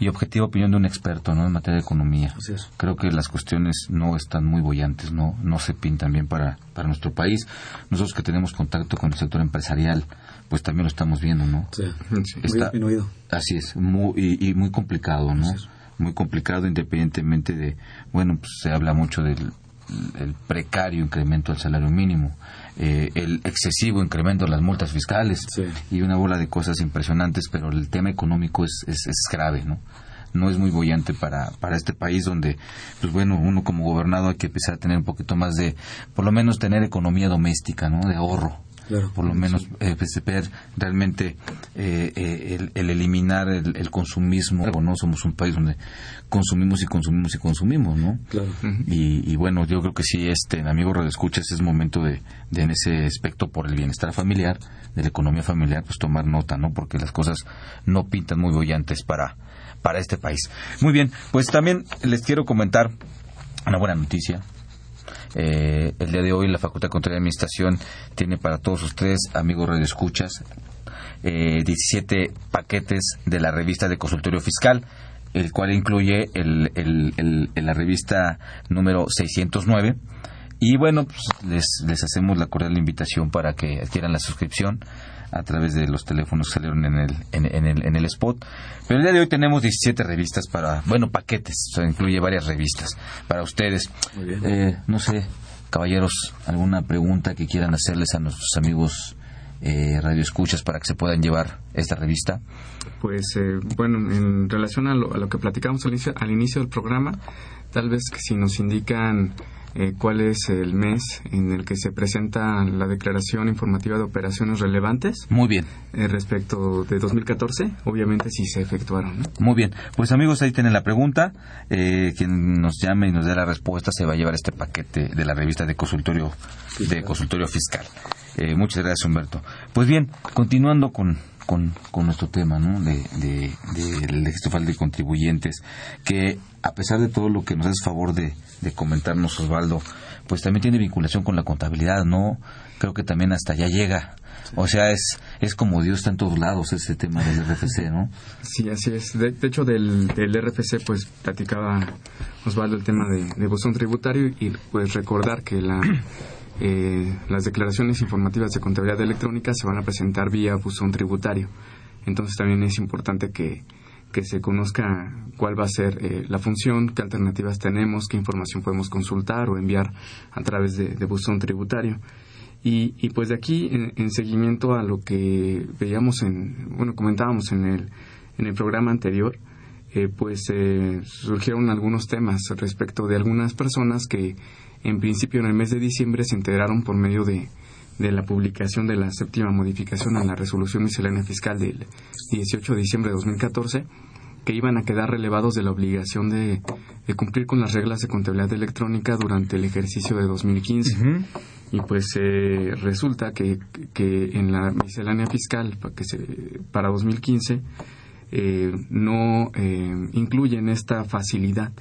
y objetiva opinión de un experto ¿no? en materia de economía. Creo que las cuestiones no están muy bollantes, no, no se pintan bien para, para nuestro país. Nosotros que tenemos contacto con el sector empresarial, pues también lo estamos viendo, ¿no? Sí, Está, disminuido. Así es, muy, y, muy complicado, ¿no? Muy complicado independientemente de, bueno, pues se habla mucho del el precario incremento del salario mínimo, eh, el excesivo incremento de las multas fiscales y una bola de cosas impresionantes, pero el tema económico es, es, es grave, ¿no? no es muy bollante para, para este país donde, pues bueno, uno como gobernado hay que empezar a tener un poquito más de, por lo menos tener economía doméstica, ¿no? De ahorro por lo menos eh, pues, ver realmente eh, eh, el, eliminar el, consumismo. No somos un país donde consumimos y consumimos y consumimos, ¿no? Y, bueno, yo creo que sí, este, amigo Escuchas, es momento de, de, en ese aspecto, por el bienestar familiar, de la economía familiar, pues tomar nota, ¿no? Porque las cosas no pintan muy bollantes para, para este país. Muy bien, pues también les quiero comentar una buena noticia eh, el día de hoy la Facultad de Control y Administración tiene para todos ustedes, amigos radioescuchas, eh, 17 paquetes de la revista de consultorio fiscal, el cual incluye la revista número 609. Y bueno, pues les, les hacemos la cordial invitación para que adquieran la suscripción a través de los teléfonos que salieron en el, en, el, en el spot. Pero el día de hoy tenemos 17 revistas para, bueno, paquetes, o sea, incluye varias revistas para ustedes. Eh, no sé, caballeros, alguna pregunta que quieran hacerles a nuestros amigos eh, radioescuchas para que se puedan llevar esta revista? Pues eh, bueno, en relación a lo, a lo que platicamos al inicio, al inicio del programa, tal vez que si nos indican eh, cuál es el mes en el que se presenta la declaración informativa de operaciones relevantes. Muy bien. Eh, respecto de 2014, obviamente sí se efectuaron. Muy bien. Pues amigos, ahí tienen la pregunta. Eh, quien nos llame y nos dé la respuesta se va a llevar este paquete de la revista de consultorio, de consultorio fiscal. muchas gracias, Humberto. Pues bien, continuando con, con, nuestro tema ¿no? de, de, del registro de contribuyentes, que a pesar de todo lo que nos hace favor de, de comentarnos Osvaldo, pues también tiene vinculación con la contabilidad, ¿no? Creo que también hasta allá llega. O sea, es, es como Dios está en todos lados ese tema del RFC, ¿no? Sí, así es. De, hecho, del, del, RFC, pues platicaba Osvaldo el tema de, de buzón tributario y pues recordar que la, eh, las declaraciones informativas de contabilidad electrónica se van a presentar vía buzón tributario. Entonces también es importante que, que se conozca cuál va a ser eh, la función, qué alternativas tenemos, qué información podemos consultar o enviar a través de, buzón tributario. Y, y, pues de aquí, en, seguimiento a lo que veíamos en, bueno, comentábamos en el, en el programa anterior, eh, pues eh, surgieron algunos temas respecto de algunas personas que en principio en el mes de diciembre se integraron por medio de, de la publicación de la séptima modificación a la resolución miscelánea fiscal del 18 de diciembre de 2014 que iban a quedar relevados de la obligación de, cumplir con las reglas de contabilidad electrónica durante el ejercicio de 2015. Y pues eh, resulta que, que, en la miscelánea fiscal que se, para 2015 eh, no eh, incluyen esta facilidad.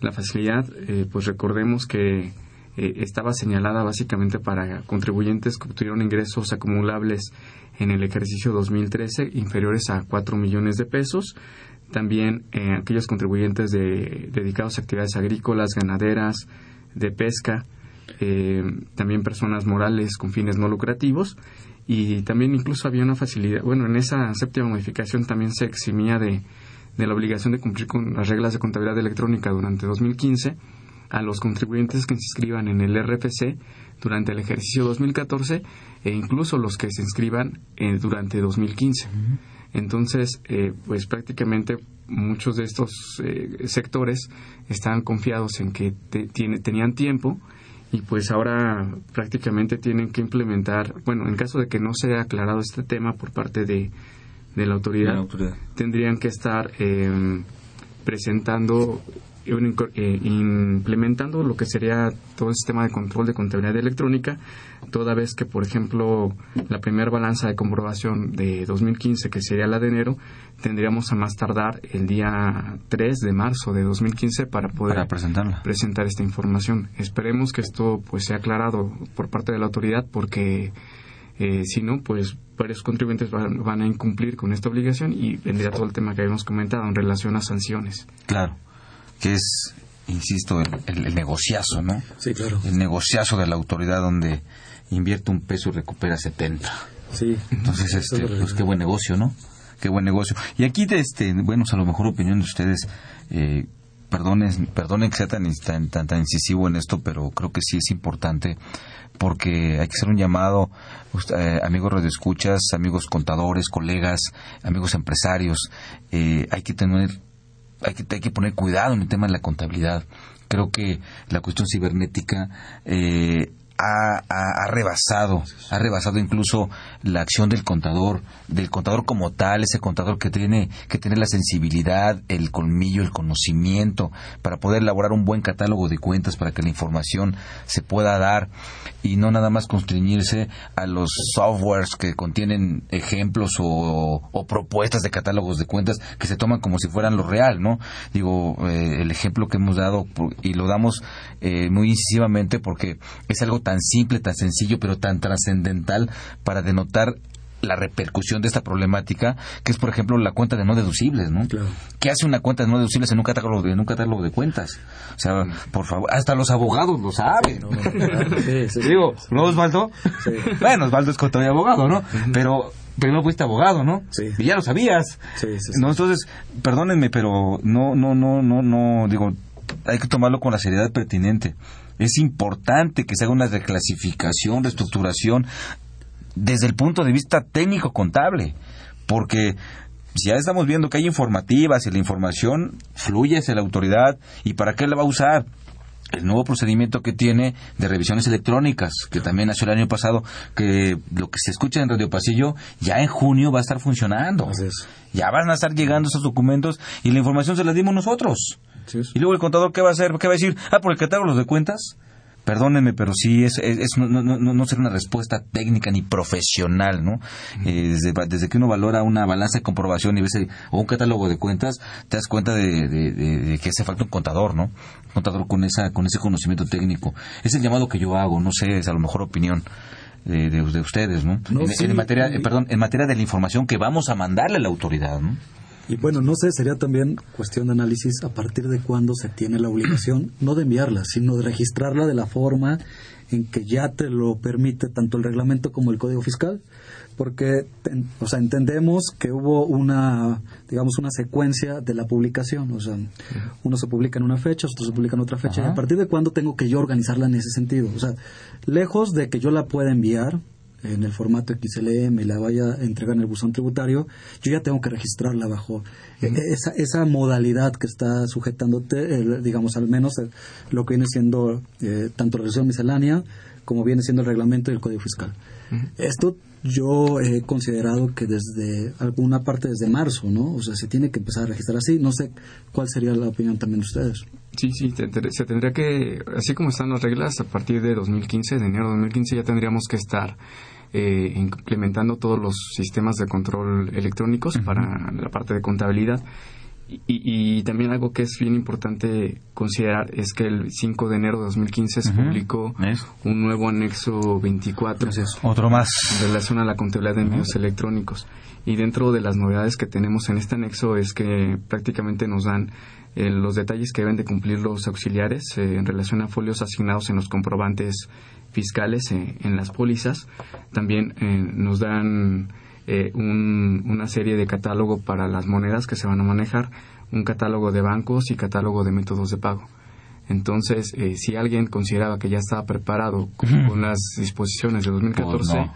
La facilidad, pues recordemos que eh, estaba señalada básicamente para contribuyentes que obtuvieron ingresos acumulables en el ejercicio 2013 inferiores a 4 millones de pesos. También eh, aquellos contribuyentes de, dedicados a actividades agrícolas, ganaderas, de pesca, eh, también personas morales con fines no lucrativos y también incluso había una facilidad, bueno, en esa séptima modificación también se eximía de, de la obligación de cumplir con las reglas de contabilidad electrónica durante 2015 a los contribuyentes que se inscriban en el RFC durante el ejercicio 2014 e incluso los que se inscriban eh, durante 2015. Entonces, eh, pues prácticamente muchos de estos eh, sectores estaban confiados en que tiene, tenían tiempo y pues ahora prácticamente tienen que implementar, bueno, en caso de que no sea aclarado este tema por parte de, de la, autoridad, tendrían que estar eh, presentando eh, implementando lo que sería todo el sistema de control de contabilidad electrónica, toda vez que, por ejemplo, la primera balanza de comprobación de 2015, que sería la de enero, tendríamos a más tardar el día 3 de marzo de 2015 para poder presentar esta información. Esperemos que esto pues sea aclarado por parte de la autoridad porque eh, si no, pues varios contribuyentes van, van, a incumplir con esta obligación y vendría todo el tema que habíamos comentado en relación a sanciones. Claro que es, insisto, el, negociazo, ¿no? Sí, claro. El negociazo de la autoridad donde invierte un peso y recupera 70. Sí. Entonces, este, pues qué buen negocio, ¿no? Qué buen negocio. Y aquí, este, bueno, a lo mejor opinión de ustedes, eh, perdonen, perdonen que sea tan, tan, tan, incisivo en esto, pero creo que sí es importante porque hay que hacer un llamado, eh, amigos radioescuchas, amigos contadores, colegas, amigos empresarios, eh, hay que tener hay que, hay que poner cuidado en el tema de la contabilidad. Creo que la cuestión cibernética eh, ha, ha, rebasado, ha rebasado incluso la acción del contador, del contador como tal, ese contador que tiene, que tiene la sensibilidad, el colmillo, el conocimiento para poder elaborar un buen catálogo de cuentas para que la información se pueda dar y no nada más constreñirse a los softwares que contienen ejemplos o, propuestas de catálogos de cuentas que se toman como si fueran lo real, ¿no? Digo, eh, el ejemplo que hemos dado y lo damos eh, muy incisivamente porque es algo tan simple, tan sencillo, pero tan trascendental para denotar la repercusión de esta problemática, que es, por ejemplo, la cuenta de no deducibles, ¿no? ¿Qué hace una cuenta de no deducibles en un catálogo de, en un catálogo de cuentas? O sea, por favor, hasta los abogados lo saben. ¿no? (laughs) Digo, ¿no, Osvaldo? Bueno, Osvaldo es contador y abogado, ¿no? Pero primero fuiste abogado, ¿no? Sí. Y ya lo sabías. Sí, sí, ¿No? Entonces, perdónenme, pero no, no, no, no, no, digo, hay que tomarlo con la seriedad pertinente. Es importante que se haga una reclasificación, reestructuración desde el punto de vista técnico contable, porque si ya estamos viendo que hay informativas y la información fluye hacia la autoridad, ¿y para qué la va a usar? el nuevo procedimiento que tiene de revisiones electrónicas, que también nació el año pasado, que lo que se escucha en Radio Pasillo ya en junio va a estar funcionando. Ya van a estar llegando esos documentos y la información se la dimos nosotros. Y luego el contador, ¿qué va a hacer? ¿Qué va a decir? Ah, por el catálogo de cuentas. Perdónenme, pero sí, es, es, no, no, no, ser una respuesta técnica ni profesional, ¿no? Eh, desde, desde, que uno valora una balanza de comprobación y ves o un catálogo de cuentas, te das cuenta de, que hace falta un contador, ¿no? Un contador con, esa, con ese conocimiento técnico. Es el llamado que yo hago, no sé, es a lo mejor opinión. De, de, ustedes, ¿no? en, materia, eh, perdón, en materia de la información que vamos a mandarle a la autoridad, ¿no? Y bueno, no sé, sería también cuestión de análisis a partir de cuándo se tiene la obligación, (clears throat) no de enviarla, sino de registrarla de la forma en que ya te lo permite tanto el reglamento como el código fiscal, porque o sea, entendemos que hubo una, digamos, una secuencia de la publicación, o sea, uno se publica en una fecha, otro se publica en otra fecha, y a partir de cuándo tengo que yo organizarla en ese sentido, o sea, lejos de que yo la pueda enviar, en el formato XLM y la vaya a entregar en el buzón tributario, yo ya tengo que registrarla bajo e-, esa, esa modalidad que está sujetándote, digamos, al menos lo que viene siendo eh, tanto la resolución miscelánea como viene siendo el reglamento y el código fiscal. Esto yo he considerado que desde alguna parte desde marzo, ¿no? O sea, se tiene que empezar a registrar así. No sé cuál sería la opinión también de ustedes. Sí, sí, se tendría que, así como están las reglas, a partir de 2015, de enero de 2015, ya tendríamos que estar eh, implementando todos los sistemas de control electrónicos para la parte de contabilidad. Y, también algo que es bien importante considerar es que el 5 de enero de 2015 se publicó un nuevo anexo 24. Otro más. En relación a la contabilidad de medios electrónicos. Y dentro de las novedades que tenemos en este anexo es que prácticamente nos dan eh, los detalles que deben de cumplir los auxiliares eh, en relación a folios asignados en los comprobantes fiscales eh, en las pólizas. También nos dan una serie de catálogo para las monedas que se van a manejar, un catálogo de bancos y catálogo de métodos de pago. Entonces, si alguien consideraba que ya estaba preparado con, (laughs) las disposiciones de 2014, No,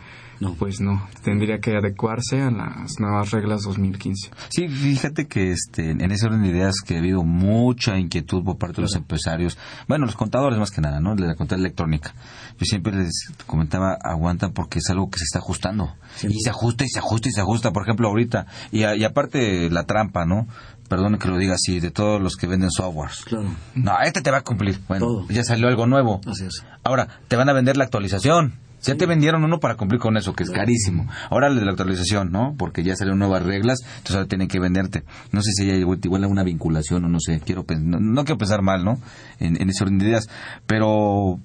pues no, tendría que adecuarse a las nuevas reglas 2015. Sí, fíjate que este, en ese orden de ideas que ha habido mucha inquietud por parte de los empresarios, bueno, los contadores más que nada, ¿no? De la contabilidad electrónica. Yo siempre les comentaba, aguantan porque es algo que se está ajustando. Y se ajusta y se ajusta y se ajusta, por ejemplo, ahorita. Y, y aparte la trampa, ¿no? Perdón que lo diga así, de todos los que venden softwares. Claro. No, este te va a cumplir. Bueno, ya salió algo nuevo. Así es. Ahora, te van a vender la actualización. Ya te vendieron uno para cumplir con eso, que es carísimo. Ahora de la actualización, ¿no? Porque ya salieron nuevas reglas, entonces ahora tienen que venderte. No sé si hay igual una vinculación o no sé. Quiero no, no quiero pensar mal, ¿no? En, en ese orden de ideas. Pero,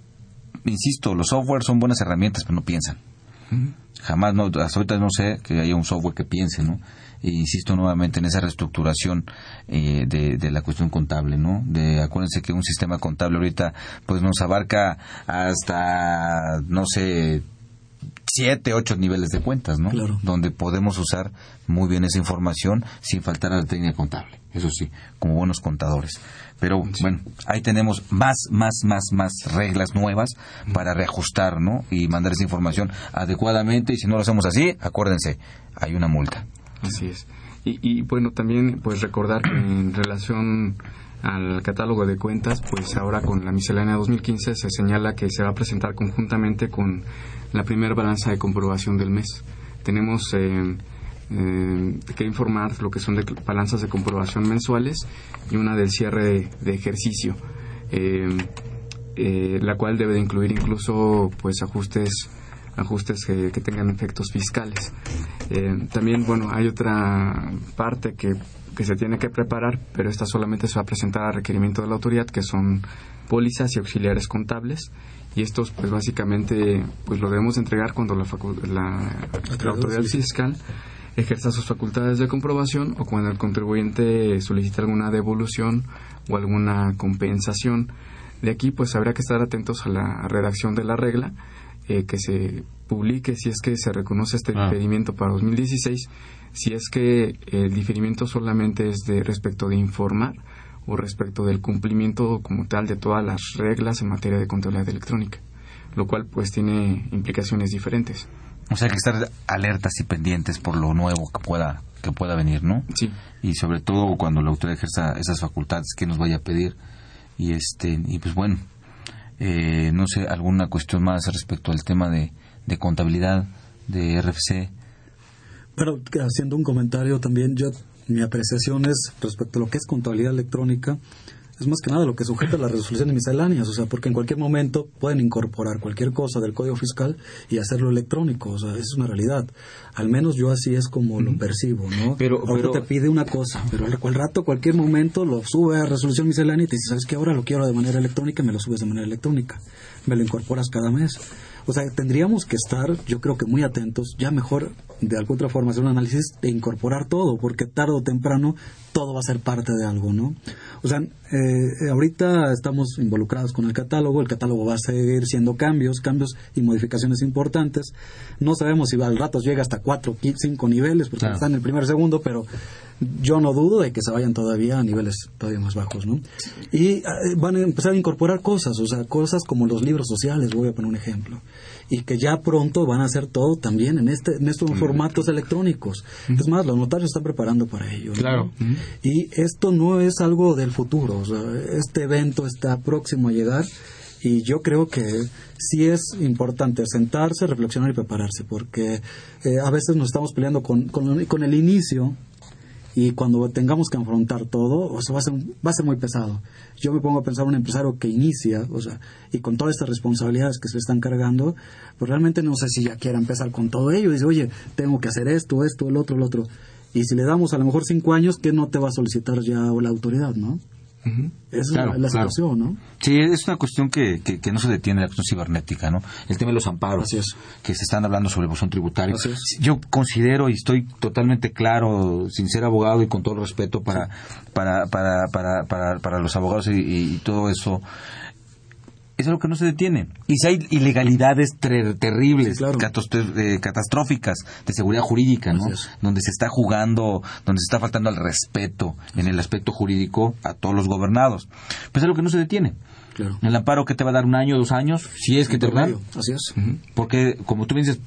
insisto, los softwares son buenas herramientas, pero no piensan. Jamás, no, hasta ahorita no sé que haya un software que piense, ¿no? E insisto nuevamente en esa reestructuración eh, de, de, la cuestión contable, ¿no? De, acuérdense que un sistema contable ahorita pues nos abarca hasta, no sé, siete, ocho niveles de cuentas, ¿no? Claro. Donde podemos usar muy bien esa información sin faltar a la técnica contable, eso sí, como buenos contadores. Pero bueno, ahí tenemos más, más, más, más reglas nuevas para reajustar, ¿no? Y mandar esa información adecuadamente. Y si no lo hacemos así, acuérdense, hay una multa. Así es. Y, y bueno, también pues recordar que en relación al catálogo de cuentas, pues ahora con la miscelánea 2015 se señala que se va a presentar conjuntamente con la primera balanza de comprobación del mes. Tenemos eh, eh, que informar lo que son de balanzas de comprobación mensuales y una del cierre de, de ejercicio, eh, eh, la cual debe de incluir incluso pues ajustes ajustes que, que tengan efectos fiscales. Eh, también, bueno, hay otra parte que, que se tiene que preparar, pero esta solamente se va a presentar a requerimiento de la autoridad, que son pólizas y auxiliares contables. Y estos, pues básicamente, pues lo debemos entregar cuando la, la, la autoridad fiscal ejerza sus facultades de comprobación o cuando el contribuyente solicita alguna devolución o alguna compensación. De aquí, pues habrá que estar atentos a la redacción de la regla eh, que se publique si es que se reconoce este Ah. diferimiento para 2016, si es que el diferimiento solamente es de respecto de informar o respecto del cumplimiento como tal de todas las reglas en materia de contabilidad electrónica, lo cual pues tiene implicaciones diferentes. O sea, hay que estar alertas y pendientes por lo nuevo que pueda que pueda venir, ¿no? Sí. Y sobre todo cuando la autoridad ejerza esas facultades que nos vaya a pedir y este y pues bueno, eh, no sé alguna cuestión más respecto al tema de, de contabilidad de RFC. Pero haciendo un comentario también, yo mi apreciación es respecto a lo que es contabilidad electrónica, es más que nada lo que sujeta a las resoluciones misceláneas, o sea, porque en cualquier momento pueden incorporar cualquier cosa del código fiscal y hacerlo electrónico, o sea, es una realidad. Al menos yo así es como lo percibo, ¿no? Pero- pero- te pide una cosa, pero al al rato, cualquier momento lo sube a resolución miscelánea y te dice, ¿sabes qué? Ahora lo quiero de manera electrónica, me lo subes de manera electrónica, me lo incorporas cada mes. O sea, tendríamos que estar, yo creo que muy atentos, ya mejor de alguna otra forma hacer un análisis e incorporar todo, porque tarde o temprano todo va a ser parte de algo, ¿no? O sea, eh, ahorita estamos involucrados con el catálogo, el catálogo va a seguir siendo cambios, cambios y modificaciones importantes. No sabemos si al rato llega hasta cuatro, qui- cinco niveles, porque Claro. está en el primer segundo, pero yo no dudo de que se vayan todavía a niveles todavía más bajos, ¿no? Y eh, van a empezar a incorporar cosas, o sea, cosas como los libros sociales, voy a poner un ejemplo, y que ya pronto van a hacer todo también en este en estos formatos electrónicos. Es más, los notarios están preparando para ello. ¿no? Claro. Y esto no es algo del futuro, o sea, este evento está próximo a llegar y yo creo que sí es importante sentarse, reflexionar y prepararse, porque eh, a veces nos estamos peleando con, con, con el inicio y cuando tengamos que afrontar todo, o sea, va a, ser, va a ser muy pesado. Yo me pongo a pensar un empresario que inicia, o sea, y con todas estas responsabilidades que se están cargando, pues realmente no sé si ya quiera empezar con todo ello. Dice, oye, tengo que hacer esto, esto, el otro, el otro. Y si le damos a lo mejor cinco años, ¿qué no te va a solicitar ya la autoridad, no? Esa Claro, es la, la claro. situación, ¿no? Sí, es una cuestión que, que, que no se detiene la cuestión cibernética, ¿no? El tema de los amparos, que se están hablando sobre el buzón tributario. Es. Yo considero y estoy totalmente claro, sin ser abogado y con todo el respeto para, para, para, para, para, para los abogados y, y todo Eso es lo que no se detiene. Y si hay ilegalidades terribles, eh, catastróficas de seguridad jurídica, ¿no? Donde se está jugando, donde se está faltando al respeto en el aspecto jurídico a todos los gobernados. Pues es lo que no se detiene. El amparo que te va a dar un año, dos años, si es que te dan. Así es. Porque, como tú me dices,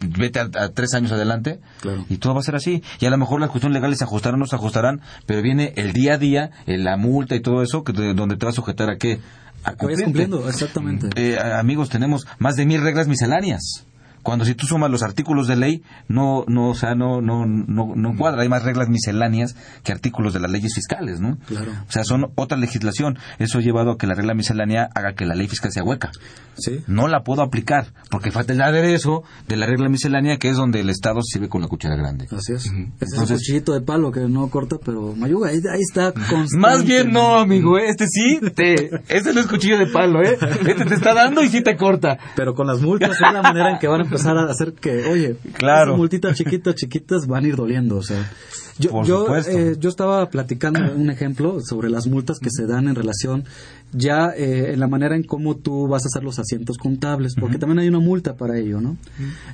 vete a, tres años adelante y todo va a ser así. Y a lo mejor las cuestiones legales se ajustarán o no se ajustarán, pero viene el día a día, la multa y todo eso, que donde te va a sujetar a qué. A cumpliendo, exactamente. Eh, amigos, tenemos más de mil reglas misceláneas cuando si tú sumas los artículos de ley no no o sea no no no no cuadra. Hay más reglas misceláneas que artículos de las leyes fiscales no claro. O sea son otra legislación. Eso ha llevado a que la regla miscelánea haga que la ley fiscal sea hueca. Sí. No la puedo aplicar porque falta el aderezo de la regla miscelánea que es donde el estado sirve con la cuchara grande. Así es. Ese es cuchillito de palo que no corta pero mayuga ahí, ahí está más bien no amigo ¿eh? este sí te este no es cuchillo de palo eh este te está dando y sí te corta. Pero con las multas es la manera en que van a empezar a hacer que, oye, claro. multitas chiquitas, chiquitas van a ir doliendo, o sea. Yo, yo, eh, yo estaba platicando un ejemplo sobre las multas que se dan en relación ya eh, en la manera en cómo tú vas a hacer los asientos contables, porque también hay una multa para ello, ¿no?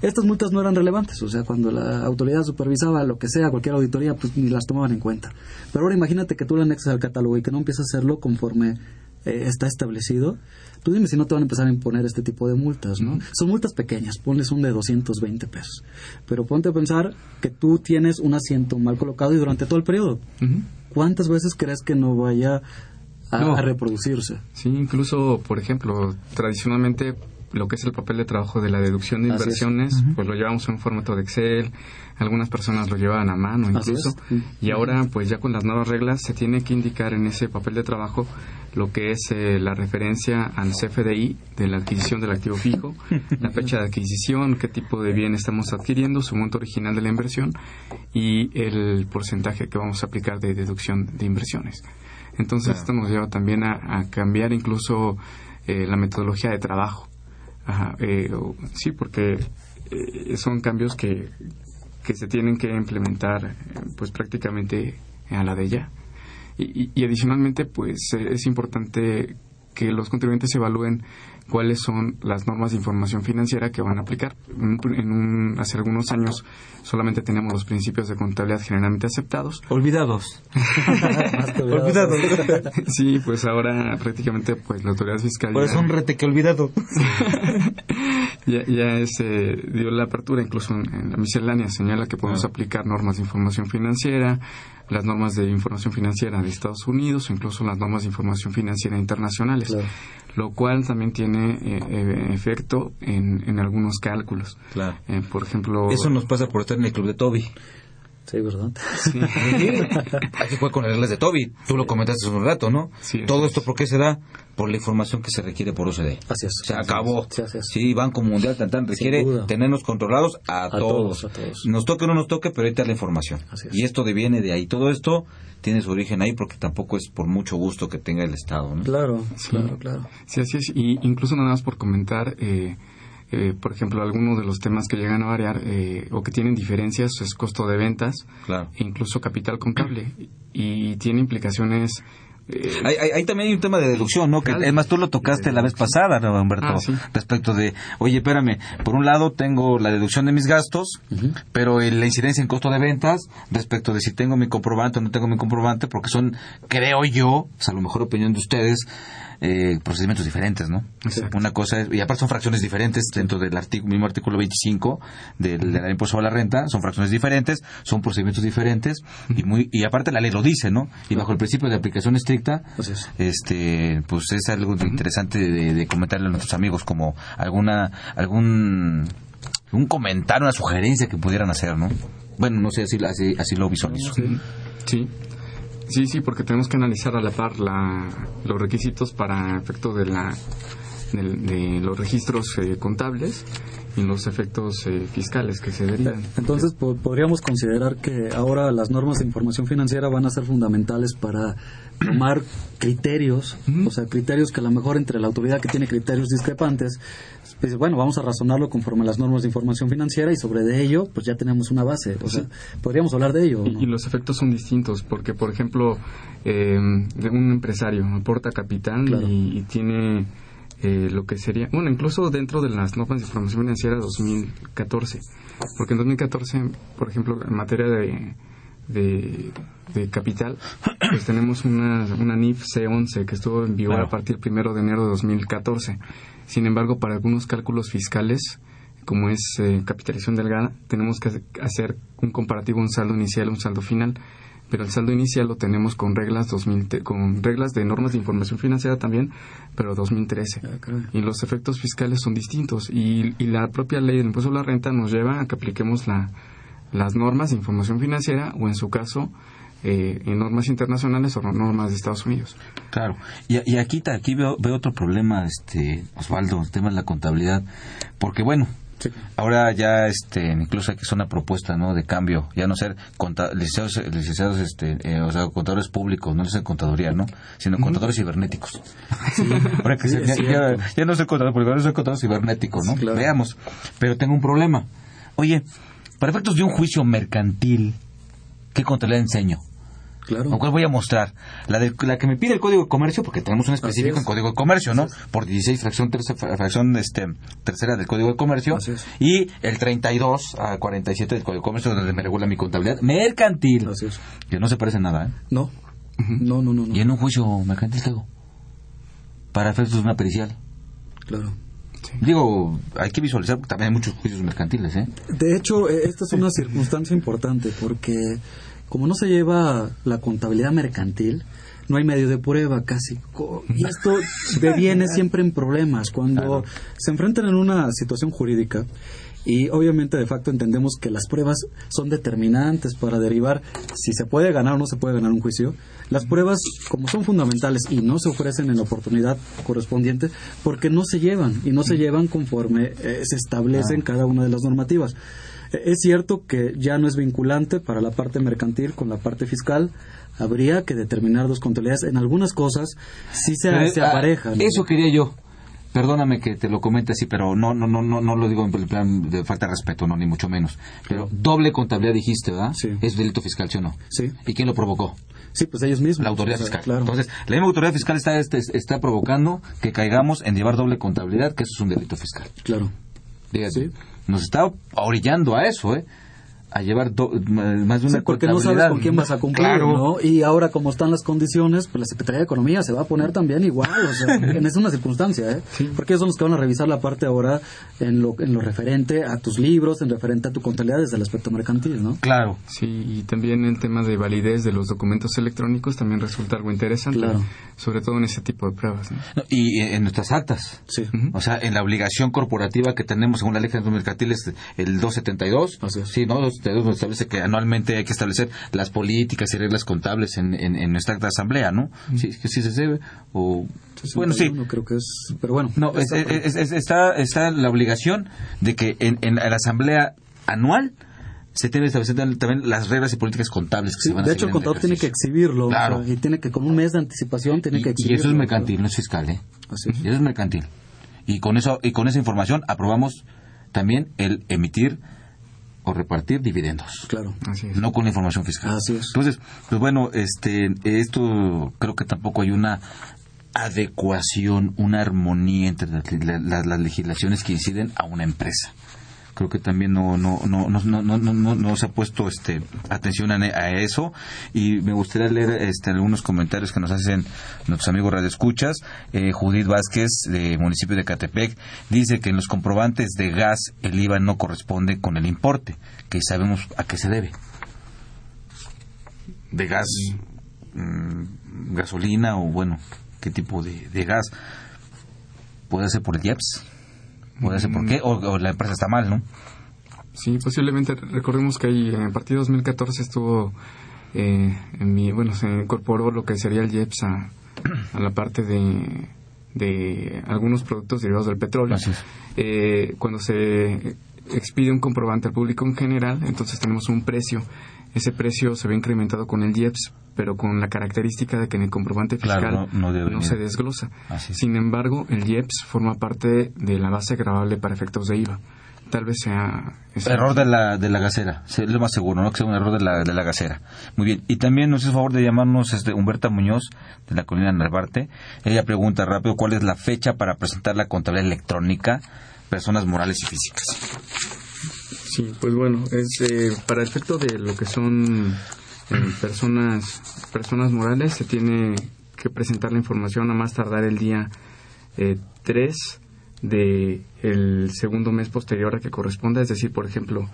Estas multas no eran relevantes, o sea, cuando la autoridad supervisaba lo que sea, cualquier auditoría, pues ni las tomaban en cuenta. Pero ahora imagínate que tú le anexas al catálogo y que no empiezas a hacerlo conforme eh, está establecido, Tú dime si no te van a empezar a imponer este tipo de multas, ¿no? Son multas pequeñas, ponles un de 220 pesos. Pero ponte a pensar que tú tienes un asiento mal colocado y durante todo el periodo. ¿Cuántas veces crees que no vaya a, reproducirse? Sí, incluso, por ejemplo, tradicionalmente lo que es el papel de trabajo de la deducción de inversiones, pues lo llevamos en un formato de Excel, algunas personas lo llevaban a mano incluso, y ahora pues ya con las nuevas reglas se tiene que indicar en ese papel de trabajo lo que es eh, la referencia al CFDI de la adquisición del activo fijo, (laughs) la fecha de adquisición, qué tipo de bien estamos adquiriendo, su monto original de la inversión y el porcentaje que vamos a aplicar de deducción de inversiones. Entonces esto nos lleva también a, cambiar incluso eh, la metodología de trabajo. Eh, sí, porque son cambios que, que se tienen que implementar pues prácticamente a la de ya. Y, adicionalmente, pues eh, es importante que los contribuyentes evalúen cuáles son las normas de información financiera que van a aplicar. En hace algunos años solamente teníamos los principios de contabilidad generalmente aceptados. Olvidados. olvidados. (laughs) sí, pues ahora prácticamente pues la autoridad fiscal... Pues un rete que olvidado. (laughs) ya ya eh, dio la apertura, incluso en, la miscelánea señala que podemos ah. aplicar normas de información financiera, las normas de información financiera de Estados Unidos o incluso las normas de información financiera internacionales, lo cual también tiene eh, eh, efecto en, en, algunos cálculos. Claro. Eh, por ejemplo... Eso nos pasa por estar en el club de Toby. Sí, ¿verdad? Sí. (laughs) Aquí fue con las reglas de Toby. Tú lo comentaste hace un rato, ¿no? Sí. Todo esto, ¿por qué se da? Por la información que se requiere por OCDE. Así es. Se acabó. Sí, así es. sí, Banco Mundial tan, requiere tenernos controlados a, todos. a, todos. Nos toque o no nos toque, pero ahí está la información. Así es. Y esto deviene de ahí. Todo esto tiene su origen ahí porque tampoco es por mucho gusto que tenga el Estado, ¿no? Claro, claro, claro. Sí, así es. Y incluso nada más por comentar... Eh, eh, por ejemplo, algunos de los temas que llegan a variar eh, o que tienen diferencias es costo de ventas e incluso capital contable. Y tiene implicaciones eh, hay, también hay un tema de deducción, ¿no? Que es más, tú lo tocaste la vez pasada, ¿no, Humberto? Ah, Respecto de, oye, espérame, por un lado tengo la deducción de mis gastos, pero la incidencia en costo de ventas, respecto de si tengo mi comprobante o no tengo mi comprobante, porque son, creo yo, o sea, a lo mejor opinión de ustedes, eh, procedimientos diferentes, ¿no? Una cosa es, y aparte son fracciones diferentes dentro del artículo, mismo artículo 25 del, del impuesto a la renta, son fracciones diferentes, son procedimientos diferentes y muy y aparte la ley lo dice, ¿no? Y bajo el principio de aplicación estricta, este, pues es algo interesante de, comentarle a nuestros amigos como alguna algún un comentario, una sugerencia que pudieran hacer, ¿no? Bueno, no sé, así, así, así lo visualizo. sí. Sí, sí, porque tenemos que analizar a la par la, los requisitos para efecto de, la, de, los registros eh, contables y los efectos eh, fiscales que se derivan. Entonces, podríamos considerar que ahora las normas de información financiera van a ser fundamentales para tomar criterios, o sea, criterios que a lo mejor entre la autoridad que tiene criterios discrepantes pues bueno, vamos a razonarlo conforme a las normas de información financiera y sobre de ello, pues ya tenemos una base. O sea, podríamos hablar de ello. Y, los efectos son distintos, porque, por ejemplo, eh, un empresario aporta capital y, tiene eh, lo que sería, bueno, incluso dentro de las normas de información financiera 2014, porque en 2014, por ejemplo, en materia de, de, capital, (coughs) pues tenemos una, una NIF C11 que estuvo en vigor a partir del primero de enero de 2014. Sin embargo, para algunos cálculos fiscales, como es eh, capitalización delgada, tenemos que hacer un comparativo, un saldo inicial, un saldo final. Pero el saldo inicial lo tenemos con reglas 2000, con reglas de normas de información financiera también, pero 2013. Ah, y los efectos fiscales son distintos. Y, la propia ley del impuesto a la renta nos lleva a que apliquemos la, las normas de información financiera o en su caso eh, en normas internacionales o normas de Estados Unidos. Claro. Y, y aquí, aquí veo, veo otro problema, este Osvaldo, el tema de la contabilidad, porque bueno, Ahora ya, este, incluso aquí es una propuesta, ¿no? De cambio, ya no ser licenciados, licenciados este, eh, o sea, contadores públicos, no ser contaduría, ¿no? Sino contadores cibernéticos. ya, no soy contador público, soy contador cibernético, ¿no? Veamos. Pero tengo un problema. Oye, para efectos de un juicio mercantil, ¿qué contabilidad enseño? Claro. Lo cual voy a mostrar. La, de, la que me pide el Código de Comercio, porque tenemos un específico en Código de Comercio, ¿no? Por 16, fracción, tercera, fracción este, tercera del Código de Comercio. Y el 32 a 47 del Código de Comercio, donde me regula mi contabilidad mercantil. Que no se parece nada, ¿eh? No. No, no, no, ¿Y en un juicio mercantil tengo? Para efectos de una pericial. Claro. Digo, hay que visualizar porque también hay muchos juicios mercantiles, ¿eh? De hecho, eh, esta es una circunstancia importante porque como no se lleva la contabilidad mercantil, no hay medio de prueba casi. Y esto (laughs) deviene siempre en problemas cuando se enfrentan en una situación jurídica. Y obviamente de facto entendemos que las pruebas son determinantes para derivar si se puede ganar o no se puede ganar un juicio. Las pruebas, como son fundamentales y no se ofrecen en la oportunidad correspondiente, porque no se llevan y no se llevan conforme eh, se establecen cada una de las normativas. Es cierto que ya no es vinculante para la parte mercantil con la parte fiscal. Habría que determinar dos contabilidades. En algunas cosas sí se, eh, se aparejan. Ah, eso quería yo. Perdóname que te lo comente así, pero no, no, no, no, no lo digo en plan de falta de respeto, no, ni mucho menos. Pero doble contabilidad dijiste, ¿verdad? Sí. ¿Es delito fiscal, sí o no? Sí. ¿Y quién lo provocó? Sí, pues ellos mismos. La autoridad fiscal. Claro. Entonces, la misma autoridad fiscal está, está, está provocando que caigamos en llevar doble contabilidad, que eso es un delito fiscal. Claro. Dígate. Sí nos está orillando a eso, ¿eh? A llevar más de una sí, porque no sabes con quién vas a cumplir, ¿no? Y ahora como están las condiciones, pues la Secretaría de Economía se va a poner también igual, o sea, (laughs) en, es una circunstancia, ¿eh? Porque ellos son los que van a revisar la parte ahora en lo, en lo referente a tus libros, en referente a tu contabilidad desde el aspecto mercantil, ¿no? Claro. Sí, y también el tema de validez de los documentos electrónicos también resulta algo interesante, claro. sobre todo en ese tipo de pruebas. ¿no? y en nuestras actas, sí. o sea, en la obligación corporativa que tenemos según la ley de mercantiles, el 272, Así es. sí, ¿no? Establece que anualmente hay que establecer las políticas y reglas contables en, en, nuestra acta de asamblea, ¿no? Sí, que sí se debe o bueno, sí. creo que es, pero bueno. No, está, está la obligación de que en, en la asamblea anual se tiene que establecer también las reglas y políticas contables que se van a De hecho, el contador tiene que exhibirlo. Claro. y tiene que, con un mes de anticipación, tiene que exhibirlo. Y eso es mercantil, no es fiscal, ¿eh? Así es. Y eso es mercantil. Y con, eso, y con esa información aprobamos también el emitir o repartir dividendos. Claro, así es. No con la información fiscal. Así es. Entonces, pues bueno, este, esto creo que tampoco hay una adecuación, una armonía entre las, las legislaciones que inciden a una empresa creo que también no no no no no no, no, se ha puesto este atención a, a, eso. Y me gustaría leer este algunos comentarios que nos hacen nuestros amigos radioescuchas. Eh, Judith Vázquez de municipio de Catepec dice que en los comprobantes de gas el IVA no corresponde con el importe que sabemos a qué se debe. De gas mm, gasolina o bueno qué tipo de, de gas. Puede ser por el IEPS Ser por qué, o, la empresa está mal, ¿no? Sí, posiblemente. Recordemos que ahí, en partir de 2014 estuvo, eh, en mi, bueno, se incorporó lo que sería el IEPS a, la parte de, de algunos productos derivados del petróleo. Eh, cuando se expide un comprobante al público en general, entonces tenemos un precio. Ese precio se ve incrementado con el IEPS, pero con la característica de que en el comprobante fiscal no, se desglosa. Sin embargo, el IEPS forma parte de la base grabable para efectos de IVA. tal vez sea... Error de la, de la gasera, es lo más seguro, ¿no? Que sea un error de la, de la gasera. Muy bien. Y también nos hizo favor de llamarnos este, Humberta Muñoz, de la Colina Narvarte. Ella pregunta rápido cuál es la fecha para presentar la contabilidad electrónica, personas morales y físicas. Sí, pues bueno, es eh, para efecto de lo que son eh, personas, personas morales, se tiene que presentar la información a más tardar el día eh, 3 del el segundo mes posterior a que corresponda, es decir, por ejemplo,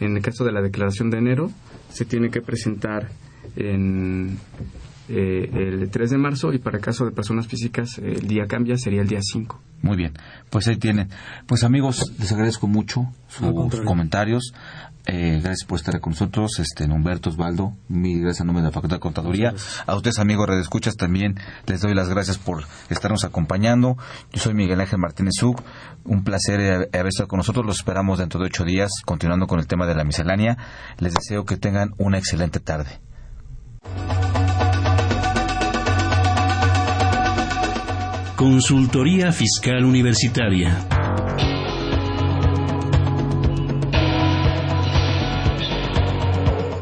en el caso de la declaración de enero, se tiene que presentar en eh, el 3 de marzo y para el caso de personas físicas el día cambia, sería el día 5. Muy bien, pues ahí tienen. Pues amigos, les agradezco mucho sus comentarios. Eh, gracias por estar con nosotros, este, Humberto Osvaldo, mi gracias en nombre de la Facultad de Contaduría. A ustedes, amigos Red Escuchas, también les doy las gracias por estarnos acompañando. Yo soy Miguel Ángel Martínez Zuc, un placer haber estado con nosotros. Los esperamos dentro de ocho días, continuando con el tema de la miscelánea. Les deseo que tengan una excelente tarde. Consultoría Fiscal Universitaria.